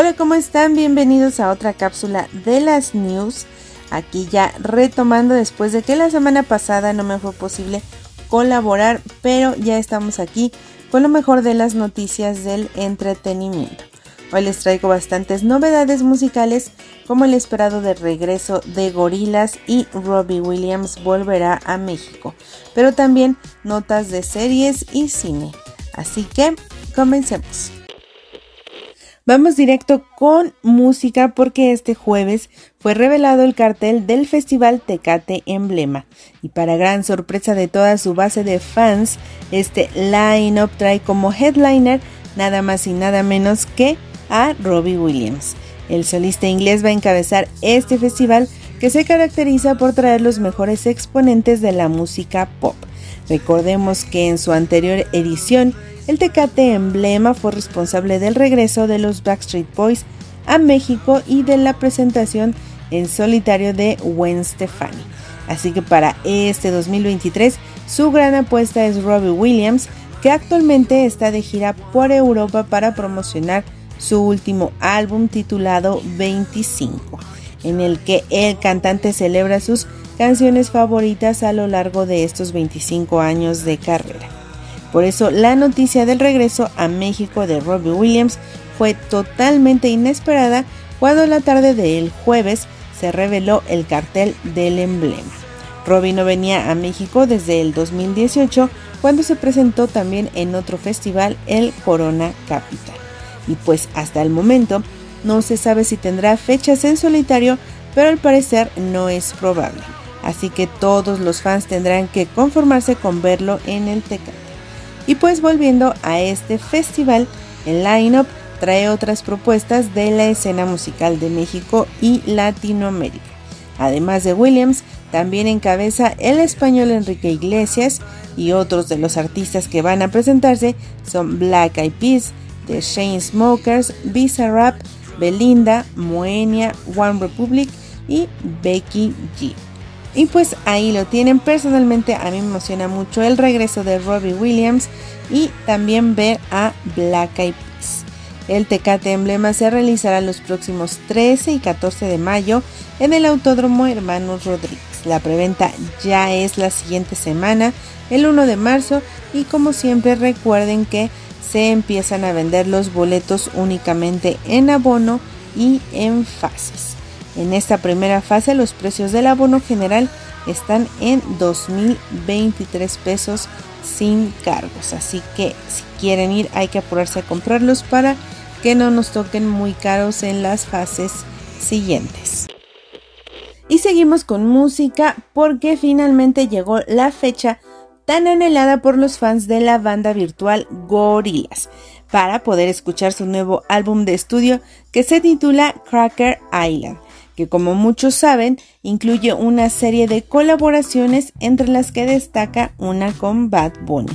Hola, ¿cómo están? Bienvenidos a otra cápsula de las news. Aquí ya retomando después de que la semana pasada no me fue posible colaborar, pero ya estamos aquí con lo mejor de las noticias del entretenimiento. Hoy les traigo bastantes novedades musicales como el esperado de regreso de Gorilas y Robbie Williams volverá a México, pero también notas de series y cine. Así que comencemos. Vamos directo con música porque este jueves fue revelado el cartel del Festival Tecate Emblema y para gran sorpresa de toda su base de fans, este line-up trae como headliner nada más y nada menos que a Robbie Williams. El solista inglés va a encabezar este festival que se caracteriza por traer los mejores exponentes de la música pop. Recordemos que en su anterior edición el Tecate Emblema fue responsable del regreso de los Backstreet Boys a México y de la presentación en solitario de Gwen Stefani. Así que para este 2023 su gran apuesta es Robbie Williams, que actualmente está de gira por Europa para promocionar su último álbum titulado 25, en el que el cantante celebra sus canciones favoritas a lo largo de estos 25 años de carrera. Por eso la noticia del regreso a México de Robbie Williams fue totalmente inesperada cuando la tarde del jueves se reveló el cartel del emblema. Robbie no venía a México desde el 2018 cuando se presentó también en otro festival, el Corona Capital. Y pues hasta el momento no se sabe si tendrá fechas en solitario, pero al parecer no es probable. Así que todos los fans tendrán que conformarse con verlo en el Tecate. Y pues volviendo a este festival, el line-up trae otras propuestas de la escena musical de México y Latinoamérica. Además de Williams, también encabeza el español Enrique Iglesias y otros de los artistas que van a presentarse son Black Eyed Peas, The Smokers, Bizarrap, Belinda, Moenia, One Republic y Becky G. Y pues ahí lo tienen. Personalmente a mí me emociona mucho el regreso de Robbie Williams y también ver a Black Eyed Peas. El Tecate Emblema se realizará los próximos 13 y 14 de mayo en el Autódromo Hermanos Rodríguez. La preventa ya es la siguiente semana, el 1 de marzo, y como siempre recuerden que se empiezan a vender los boletos únicamente en abono y en fases. En esta primera fase los precios del abono general están en 2.023 pesos sin cargos. Así que si quieren ir hay que apurarse a comprarlos para que no nos toquen muy caros en las fases siguientes. Y seguimos con música porque finalmente llegó la fecha tan anhelada por los fans de la banda virtual Gorillaz para poder escuchar su nuevo álbum de estudio que se titula Cracker Island que como muchos saben incluye una serie de colaboraciones entre las que destaca una con Bad Bunny.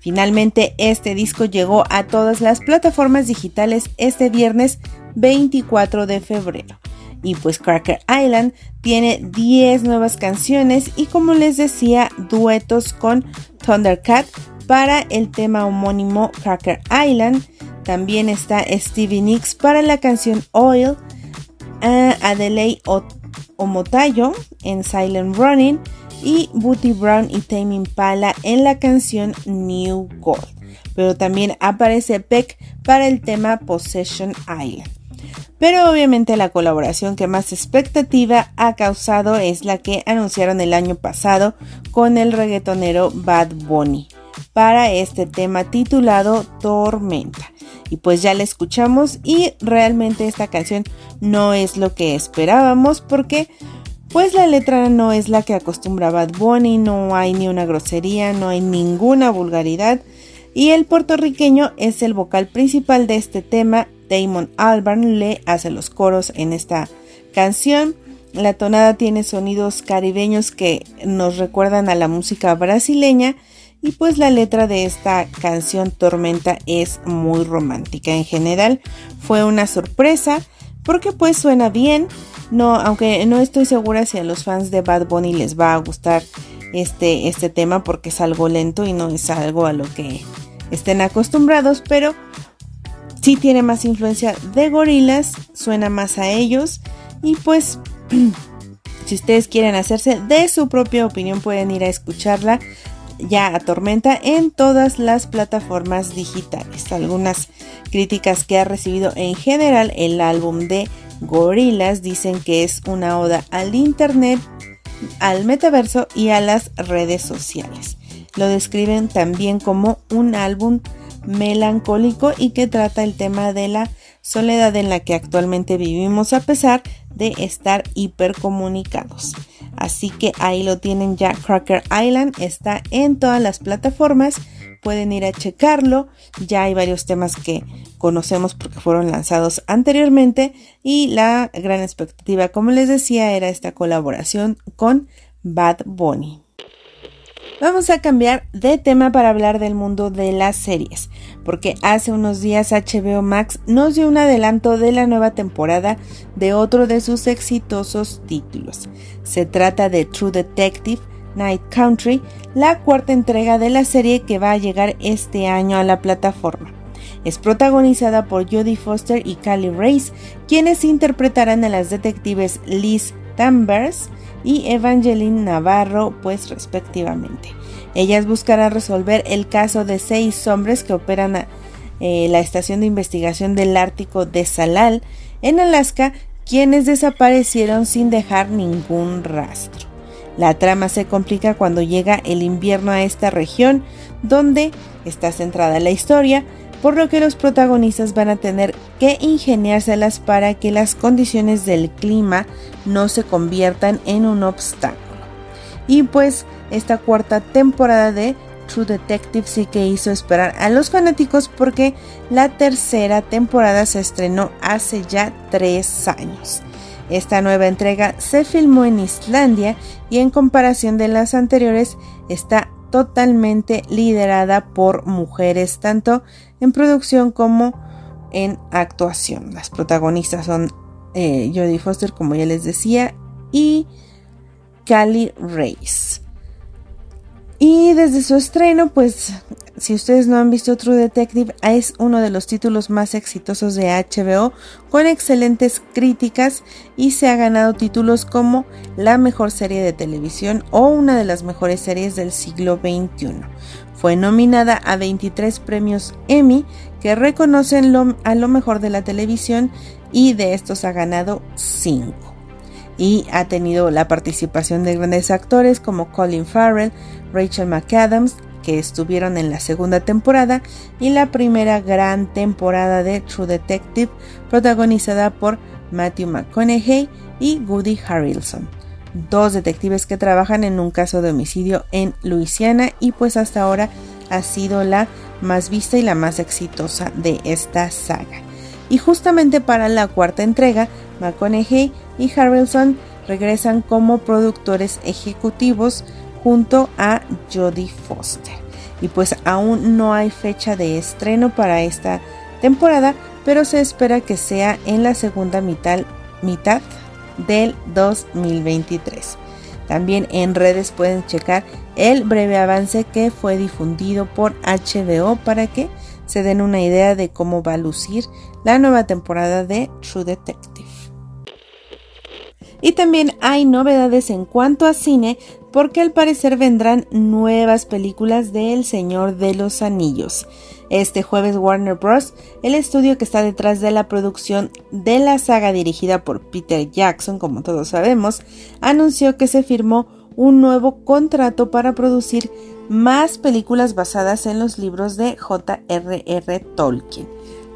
Finalmente este disco llegó a todas las plataformas digitales este viernes 24 de febrero. Y pues Cracker Island tiene 10 nuevas canciones y como les decía, duetos con Thundercat para el tema homónimo Cracker Island. También está Stevie Nicks para la canción Oil a Adelaide Omotayo en Silent Running y Booty Brown y Tame Impala en la canción New Gold. Pero también aparece Peck para el tema Possession Island. Pero obviamente la colaboración que más expectativa ha causado es la que anunciaron el año pasado con el reggaetonero Bad Bunny para este tema titulado Tormenta. Y pues ya la escuchamos y realmente esta canción no es lo que esperábamos porque pues la letra no es la que acostumbraba Bad Bunny, no hay ni una grosería, no hay ninguna vulgaridad, y el puertorriqueño es el vocal principal de este tema. Damon Albarn le hace los coros en esta canción. La tonada tiene sonidos caribeños que nos recuerdan a la música brasileña y pues la letra de esta canción Tormenta es muy romántica en general. Fue una sorpresa porque pues suena bien. No, aunque no estoy segura si a los fans de Bad Bunny les va a gustar este, este tema porque es algo lento y no es algo a lo que estén acostumbrados, pero sí tiene más influencia de gorilas, suena más a ellos y pues si ustedes quieren hacerse de su propia opinión pueden ir a escucharla ya a Tormenta en todas las plataformas digitales. Algunas críticas que ha recibido en general el álbum de Gorillaz dicen que es una oda al internet, al metaverso y a las redes sociales. Lo describen también como un álbum melancólico y que trata el tema de la soledad en la que actualmente vivimos a pesar de estar hipercomunicados. Así que ahí lo tienen ya. Cracker Island está en todas las plataformas. Pueden ir a checarlo. Ya hay varios temas que conocemos porque fueron lanzados anteriormente. Y la gran expectativa, como les decía, era esta colaboración con Bad Bunny. Vamos a cambiar de tema para hablar del mundo de las series, porque hace unos días HBO Max nos dio un adelanto de la nueva temporada de otro de sus exitosos títulos. Se trata de True Detective Night Country, la cuarta entrega de la serie que va a llegar este año a la plataforma. Es protagonizada por Jodie Foster y Callie Race, quienes interpretarán a las detectives Liz Danvers, y Evangeline Navarro, pues respectivamente. Ellas buscarán resolver el caso de seis hombres que operan a, eh, la estación de investigación del Ártico de Salal, en Alaska, quienes desaparecieron sin dejar ningún rastro. La trama se complica cuando llega el invierno a esta región, donde está centrada la historia, por lo que los protagonistas van a tener que ingeniárselas para que las condiciones del clima no se conviertan en un obstáculo. Y pues esta cuarta temporada de True Detective sí que hizo esperar a los fanáticos porque la tercera temporada se estrenó hace ya tres años. Esta nueva entrega se filmó en Islandia y en comparación de las anteriores está totalmente liderada por mujeres, tanto en producción como en actuación. Las protagonistas son eh, Jodie Foster, como ya les decía, y Cali Race. Y desde su estreno, pues si ustedes no han visto True Detective, es uno de los títulos más exitosos de HBO, con excelentes críticas y se ha ganado títulos como la mejor serie de televisión o una de las mejores series del siglo XXI. Fue nominada a 23 premios Emmy que reconocen a lo mejor de la televisión y de estos ha ganado 5 y ha tenido la participación de grandes actores como Colin Farrell, Rachel McAdams, que estuvieron en la segunda temporada y la primera gran temporada de True Detective protagonizada por Matthew McConaughey y Woody Harrelson, dos detectives que trabajan en un caso de homicidio en Luisiana y pues hasta ahora ha sido la más vista y la más exitosa de esta saga. Y justamente para la cuarta entrega, McConaughey y Harrelson regresan como productores ejecutivos junto a Jodie Foster. Y pues aún no hay fecha de estreno para esta temporada, pero se espera que sea en la segunda mitad, mitad del 2023. También en redes pueden checar el breve avance que fue difundido por HBO para que se den una idea de cómo va a lucir la nueva temporada de True Detective. Y también hay novedades en cuanto a cine porque al parecer vendrán nuevas películas de El Señor de los Anillos. Este jueves Warner Bros., el estudio que está detrás de la producción de la saga dirigida por Peter Jackson, como todos sabemos, anunció que se firmó un nuevo contrato para producir más películas basadas en los libros de J.R.R. Tolkien.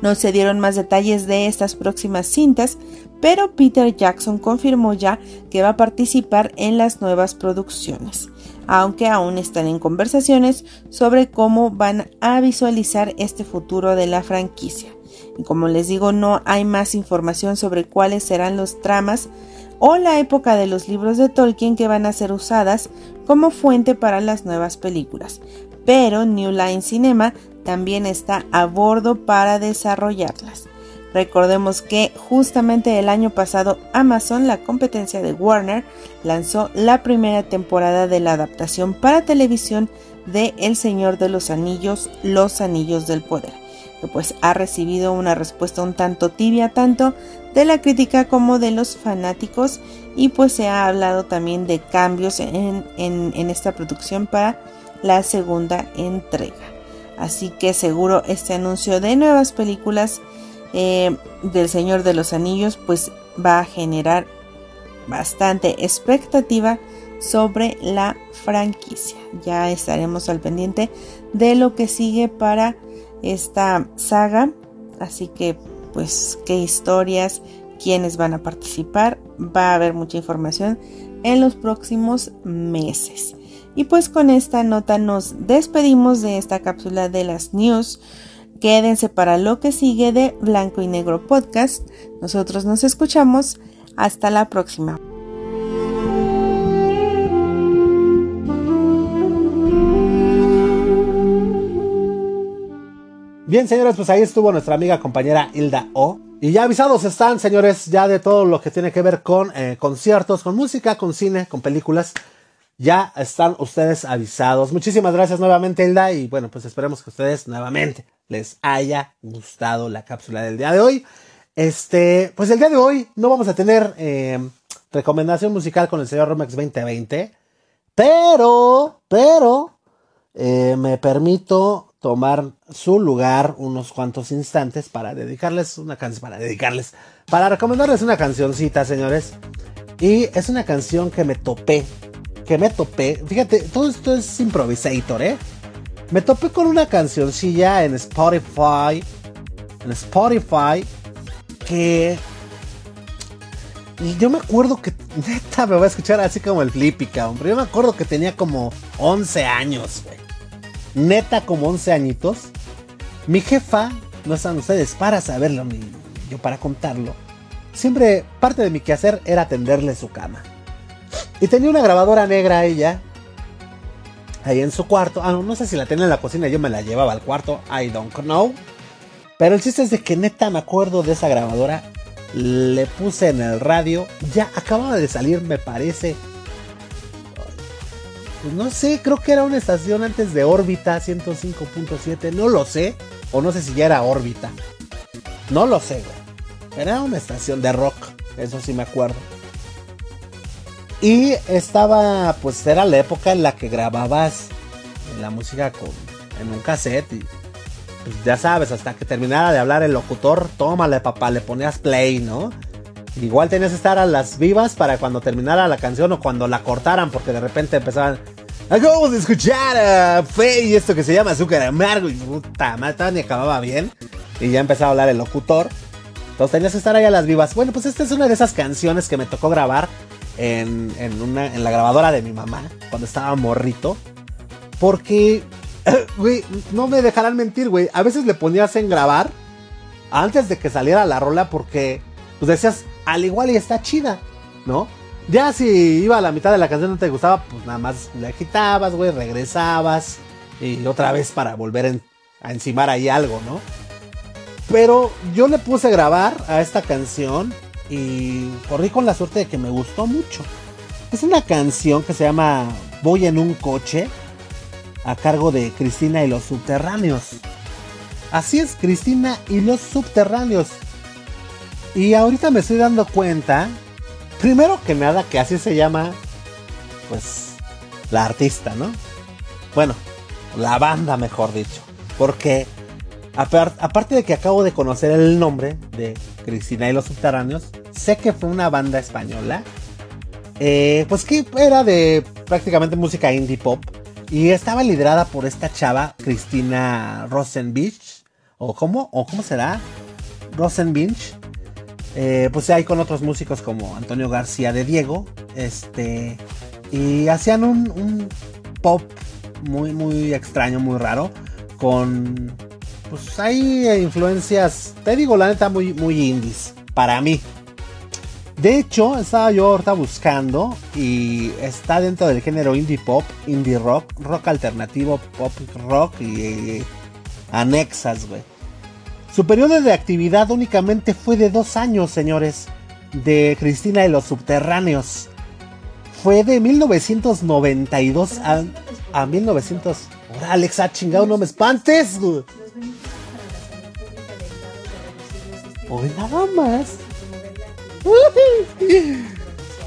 No se dieron más detalles de estas próximas cintas, pero Peter Jackson confirmó ya que va a participar en las nuevas producciones, aunque aún están en conversaciones sobre cómo van a visualizar este futuro de la franquicia. Y como les digo, no hay más información sobre cuáles serán los tramas o la época de los libros de Tolkien que van a ser usadas como fuente para las nuevas películas. Pero New Line Cinema también está a bordo para desarrollarlas. Recordemos que justamente el año pasado Amazon, la competencia de Warner, lanzó la primera temporada de la adaptación para televisión de El Señor de los Anillos, Los Anillos del Poder, que pues ha recibido una respuesta un tanto tibia tanto de la crítica como de los fanáticos y pues se ha hablado también de cambios en, en esta producción para la segunda entrega. Así que seguro este anuncio de nuevas películas eh, del Señor de los Anillos pues va a generar bastante expectativa sobre la franquicia. Ya estaremos al pendiente de lo que sigue para esta saga. Así que pues qué historias, quiénes van a participar. Va a haber mucha información en los próximos meses. Y pues con esta nota nos despedimos de esta cápsula de las news. Quédense para lo que sigue de Blanco y Negro Podcast. Nosotros nos escuchamos. Hasta la próxima. Bien, señores, pues ahí estuvo nuestra amiga compañera Hilda O. Y ya avisados están, señores, ya de todo lo que tiene que ver con eh, conciertos, con música, con cine, con películas. Ya están ustedes avisados. Muchísimas gracias nuevamente, Hilda. Y bueno, pues esperemos que ustedes nuevamente les haya gustado la cápsula del día de hoy. Este, pues el día de hoy no vamos a tener eh, recomendación musical con el señor Romex 2020. Pero, pero, eh, me permito tomar su lugar unos cuantos instantes para dedicarles una canción, para dedicarles, para recomendarles una cancioncita, señores. Y es una canción que me topé que me topé. Fíjate, todo esto es improvisator, ¿eh? Me topé con una cancioncilla en Spotify. En Spotify. Que. Yo me acuerdo que. Neta, me voy a escuchar así como el Flippy, hombre. Yo me acuerdo que tenía como 11 años, güey. Neta, como 11 añitos. Mi jefa, no están ustedes para saberlo, ni yo para contarlo. Siempre parte de mi quehacer era tenderle su cama. Y tenía una grabadora negra ella. Ahí en su cuarto. Ah, no, sé si la tenía en la cocina. Yo me la llevaba al cuarto. I don't know. Pero el chiste es de que neta me acuerdo de esa grabadora. Le puse en el radio. Ya acababa de salir, me parece. Pues no sé, creo que era una estación antes de órbita 105.7. No lo sé. O no sé si ya era órbita. No lo sé, güey. Era una estación de rock. Eso sí me acuerdo. Y estaba, pues era la época en la que grababas la música con, en un cassette y pues ya sabes, hasta que terminara de hablar el locutor, tómale papá, le ponías play, ¿no? Igual tenías que estar a las vivas para cuando terminara la canción o cuando la cortaran, porque de repente empezaban. Acabamos de escuchar a Fe y esto que se llama azúcar amargo. Y puta madre, ni acababa bien. Y ya empezaba a hablar el locutor. Entonces tenías que estar ahí a las vivas. Bueno, pues esta es una de esas canciones que me tocó grabar en, una, en la grabadora de mi mamá cuando estaba morrito. Porque, güey, no me dejarán mentir, güey. A veces le ponías en grabar antes de que saliera la rola porque, pues decías, al igual y está chida, ¿no? Ya si iba a la mitad de la canción no te gustaba, pues nada más le quitabas, güey, regresabas y otra vez para volver a encimar ahí algo, ¿no? Pero yo le puse a grabar a esta canción y corrí con la suerte de que me gustó mucho. Es una canción que se llama Voy en un coche a cargo de Cristina y los subterráneos. Así es, Cristina y los subterráneos. Y ahorita me estoy dando cuenta, primero que nada, que así se llama, pues, la artista, ¿no? Bueno, la banda, mejor dicho. Porque aparte de que acabo de conocer el nombre de Cristina y los subterráneos, sé que fue una banda española, eh, pues que era de prácticamente música indie pop y estaba liderada por esta chava Cristina Rosenbich o cómo o cómo será Rosenbich Eh, pues ahí con otros músicos como Antonio García de Diego. Este. Y hacían un, un pop muy, muy extraño, muy raro. Con. Pues hay influencias. Te digo, la neta, muy, muy indies. Para mí. De hecho, estaba yo ahorita buscando y está dentro del género indie pop, indie rock, rock alternativo, pop rock y, anexas, güey. Su periodo de actividad únicamente fue de dos años, señores, de Cristina y los Subterráneos. Fue de 1992 a, a 1900. Ahora, Alexa, chingado, no me espantes, güey. Nada más.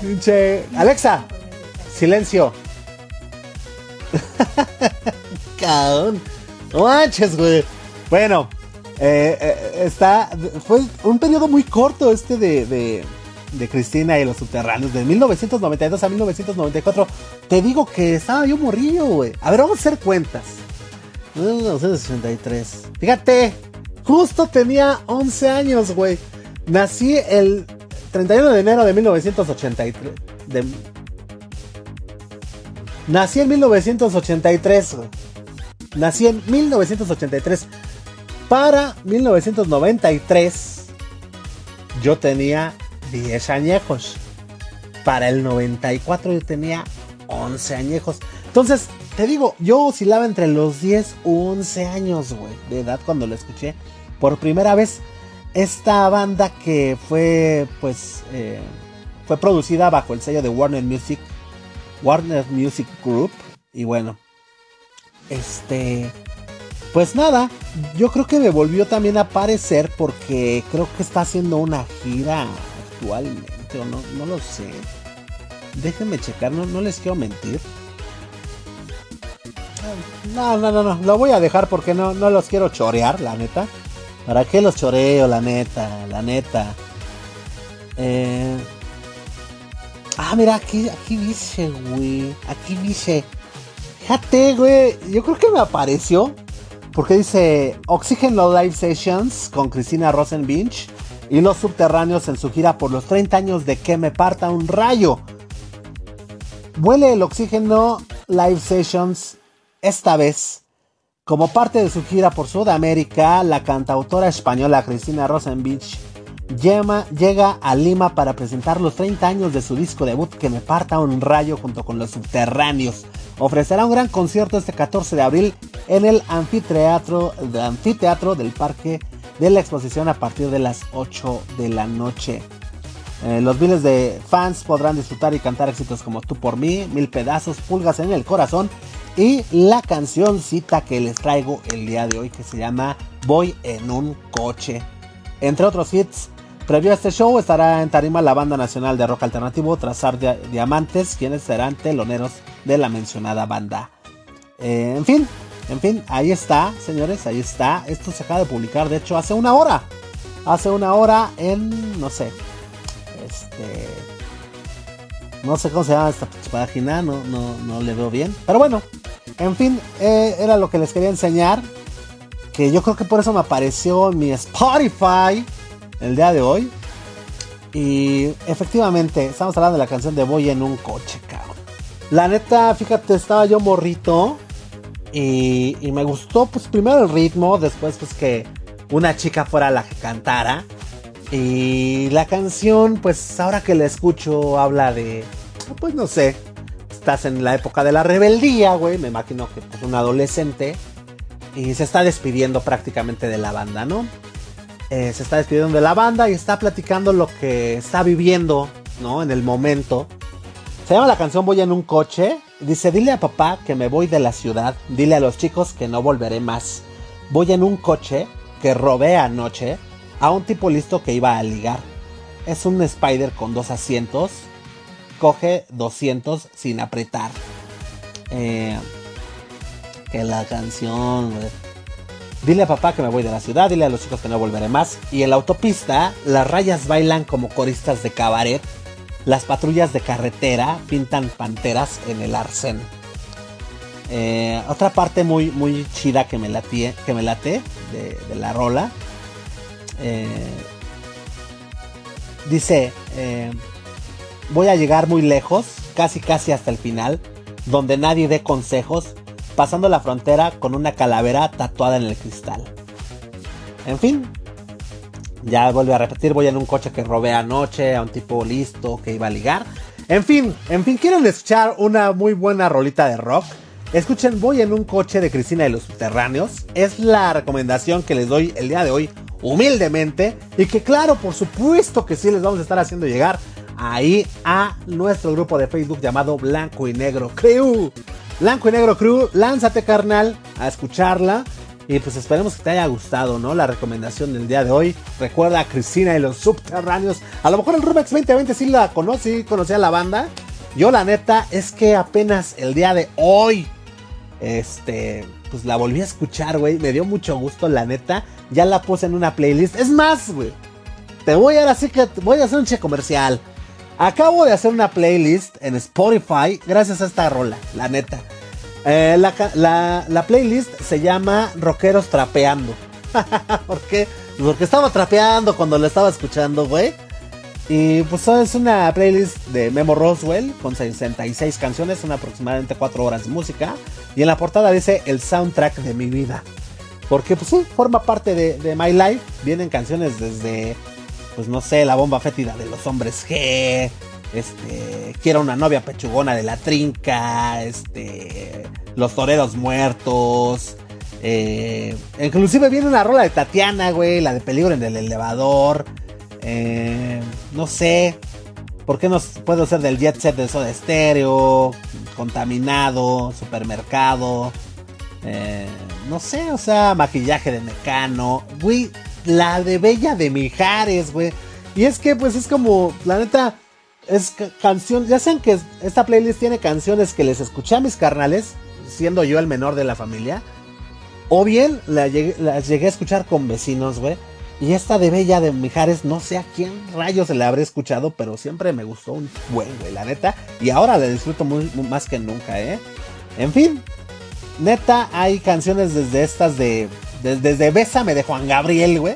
Pinche. Alexa, silencio. Cabrón. No manches, güey. Bueno, eh, eh, está. Fue un periodo muy corto este de, de, de, Cristina y los subterráneos, de 1992 a 1994. Te digo que estaba yo morrillo, güey. A ver, vamos a hacer cuentas. 1963. Fíjate, justo tenía 11 años, güey. Nací el 31 de enero de 1983. Nací en 1983. Nací en 1983. Para 1993 yo tenía 10 añejos. Para el 94 yo tenía 11 añejos. Entonces, te digo, yo oscilaba entre los 10 u 11 años, güey, de edad cuando lo escuché por primera vez esta banda que fue pues eh, fue producida bajo el sello de Warner Music Warner Music Group y bueno este pues nada yo creo que me volvió también a aparecer porque creo que está haciendo una gira actualmente o no, no lo sé déjenme checar no, no les quiero mentir no, no, no, no, lo voy a dejar porque no, no los quiero chorear, la neta. ¿Para qué los choreo, la neta? La neta. Eh... Ah, mira, aquí, aquí dice, güey. Aquí dice. Fíjate, güey. Yo creo que me apareció. Porque dice Oxygen Live Sessions con Cristina Rosenbinch y los subterráneos en su gira por los 30 años de que me parta un rayo. Huele el Oxígeno Live Sessions esta vez como parte de su gira por Sudamérica, la cantautora española Cristina Rosenbich llega a Lima para presentar los 30 años de su disco debut Que me parta un rayo junto con los subterráneos. Ofrecerá un gran concierto este 14 de abril en el anfiteatro, del Parque de la Exposición a partir de las 8 de la noche. Eh, los miles de fans podrán disfrutar y cantar éxitos como Tú por mí, Mil pedazos, Pulgas en el corazón y la cancioncita que les traigo el día de hoy que se llama Voy en un coche. Entre otros hits, previo a este show estará en tarima la banda nacional de rock alternativo Trazar Diamantes, quienes serán teloneros de la mencionada banda. Eh, en fin, en fin, ahí está, señores, ahí está. Esto se acaba de publicar, de hecho, hace una hora. Hace una hora en, no sé, este... No sé cómo se llama esta página, no, no, no le veo bien. Pero bueno, en fin, eh, era lo que les quería enseñar. Que yo creo que por eso me apareció en mi Spotify el día de hoy. Y efectivamente, estamos hablando de la canción de Voy en un coche, cabrón. La neta, fíjate, estaba yo morrito. Y, y me gustó, pues primero el ritmo, después pues que una chica fuera la que cantara. Y la canción, pues ahora que la escucho, habla de, pues no sé, estás en la época de la rebeldía, güey, me imagino que es pues, un adolescente y se está despidiendo prácticamente de la banda, ¿no? Eh, se está despidiendo de la banda y está platicando lo que está viviendo, ¿no? En el momento. Se llama la canción Voy en un coche. Dice, dile a papá que me voy de la ciudad. Dile a los chicos que no volveré más. Voy en un coche que robé anoche a un tipo listo que iba a ligar. Es un Spider con dos asientos coge 200 sin apretar. Eh, que la canción. Dile a papá que me voy de la ciudad, dile a los chicos que no volveré más. Y en la autopista, las rayas bailan como coristas de cabaret. Las patrullas de carretera pintan panteras en el arcén. Eh, otra parte muy, muy chida que me, que me late de, la rola. Eh, dice, eh, voy a llegar muy lejos, casi casi hasta el final, donde nadie dé consejos, pasando la frontera con una calavera tatuada en el cristal. En fin, ya vuelvo a repetir, voy en un coche que robé anoche a un tipo listo que iba a ligar. En fin, en fin, quieren escuchar una muy buena rolita de rock. Escuchen, voy en un coche de Cristina de los Subterráneos. Es la recomendación que les doy el día de hoy, humildemente. Y que claro, por supuesto que sí les vamos a estar haciendo llegar ahí a nuestro grupo de Facebook llamado Blanco y Negro Crew. Blanco y Negro Crew, lánzate carnal a escucharla. Y pues esperemos que te haya gustado, ¿no? La recomendación del día de hoy. Recuerda a Cristina y los subterráneos. A lo mejor el Rumex 2020 sí la conocí, conocía la banda. Yo la neta es que apenas el día de hoy, este, pues la volví a escuchar, güey. Me dio mucho gusto, la neta. Ya la puse en una playlist. Es más, güey. Te voy a así que voy a hacer un che comercial. Acabo de hacer una playlist en Spotify gracias a esta rola, la neta. Eh, la, playlist se llama Rockeros Trapeando. ¿Por qué? Porque estaba trapeando cuando la estaba escuchando, güey. Y pues es una playlist de Memo Roswell con 66 canciones, son aproximadamente 4 horas de música. Y en la portada dice el soundtrack de mi vida. Porque pues sí, forma parte de, de My Life. Vienen canciones desde, pues no sé, la bomba fétida de los hombres G, este, quiero una novia pechugona de la trinca, este, los toreros muertos. Eh, inclusive viene una rola de Tatiana, güey, la de peligro en el elevador. Eh, no sé, ¿por qué no puedo ser del jet set de Soda Estéreo? Contaminado, supermercado. Eh, no sé, o sea, maquillaje de mecano. Güey, la de Bella de Mijares, güey. Y es que, pues es como, la neta, es canción, ya saben que esta playlist tiene canciones que les escuché a mis carnales, siendo yo el menor de la familia, o bien las llegué, a escuchar con vecinos, güey. Y esta de Bella de Mijares, no sé a quién rayos se la habré escuchado, pero siempre me gustó un buen, güey, la neta. Y ahora la disfruto muy, más que nunca, ¿eh? En fin, neta, hay canciones desde estas de. desde Bésame de Juan Gabriel, güey.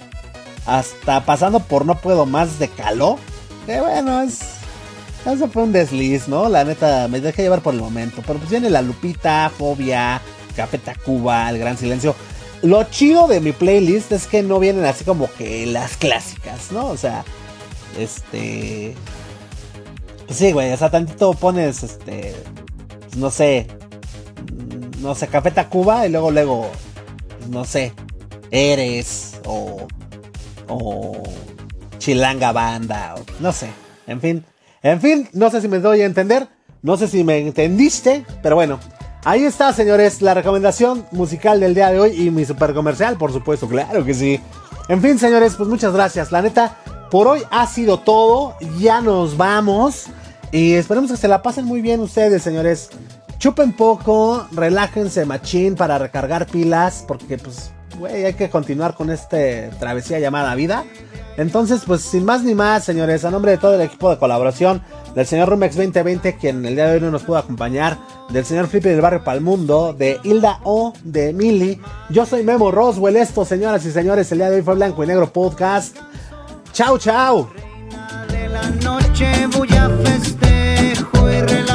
Hasta pasando por No Puedo Más de Caló. Que bueno, es eso fue un desliz, ¿no? La neta, me dejé llevar por el momento. Pero pues viene la Lupita, Fobia, Café Tacuba, El Gran Silencio. Lo chido de mi playlist es que no vienen así como que las clásicas, ¿no? O sea, este. Pues sí, güey, o sea, tantito pones, este. No sé. Mm, no sé, Café Tacuba y luego, luego. Pues no sé. Eres o. O. Chilanga Banda, o no sé. En fin. En fin, no sé si me doy a entender, no sé si me entendiste, pero bueno, ahí está, señores, la recomendación musical del día de hoy y mi super comercial, por supuesto, claro que sí. En fin, señores, pues muchas gracias. La neta, por hoy ha sido todo, ya nos vamos y esperemos que se la pasen muy bien ustedes, señores. Chupen poco, relájense machín para recargar pilas, porque pues, güey, hay que continuar con esta travesía llamada vida. Entonces, pues sin más ni más, señores, a nombre de todo el equipo de colaboración, del señor Rumex 2020, quien el día de hoy no nos pudo acompañar, del señor Flippy del Barrio Palmundo, de Hilda O, de Mili, yo soy Memo Roswell, esto, señoras y señores, el día de hoy fue Blanco y Negro Podcast. Voy a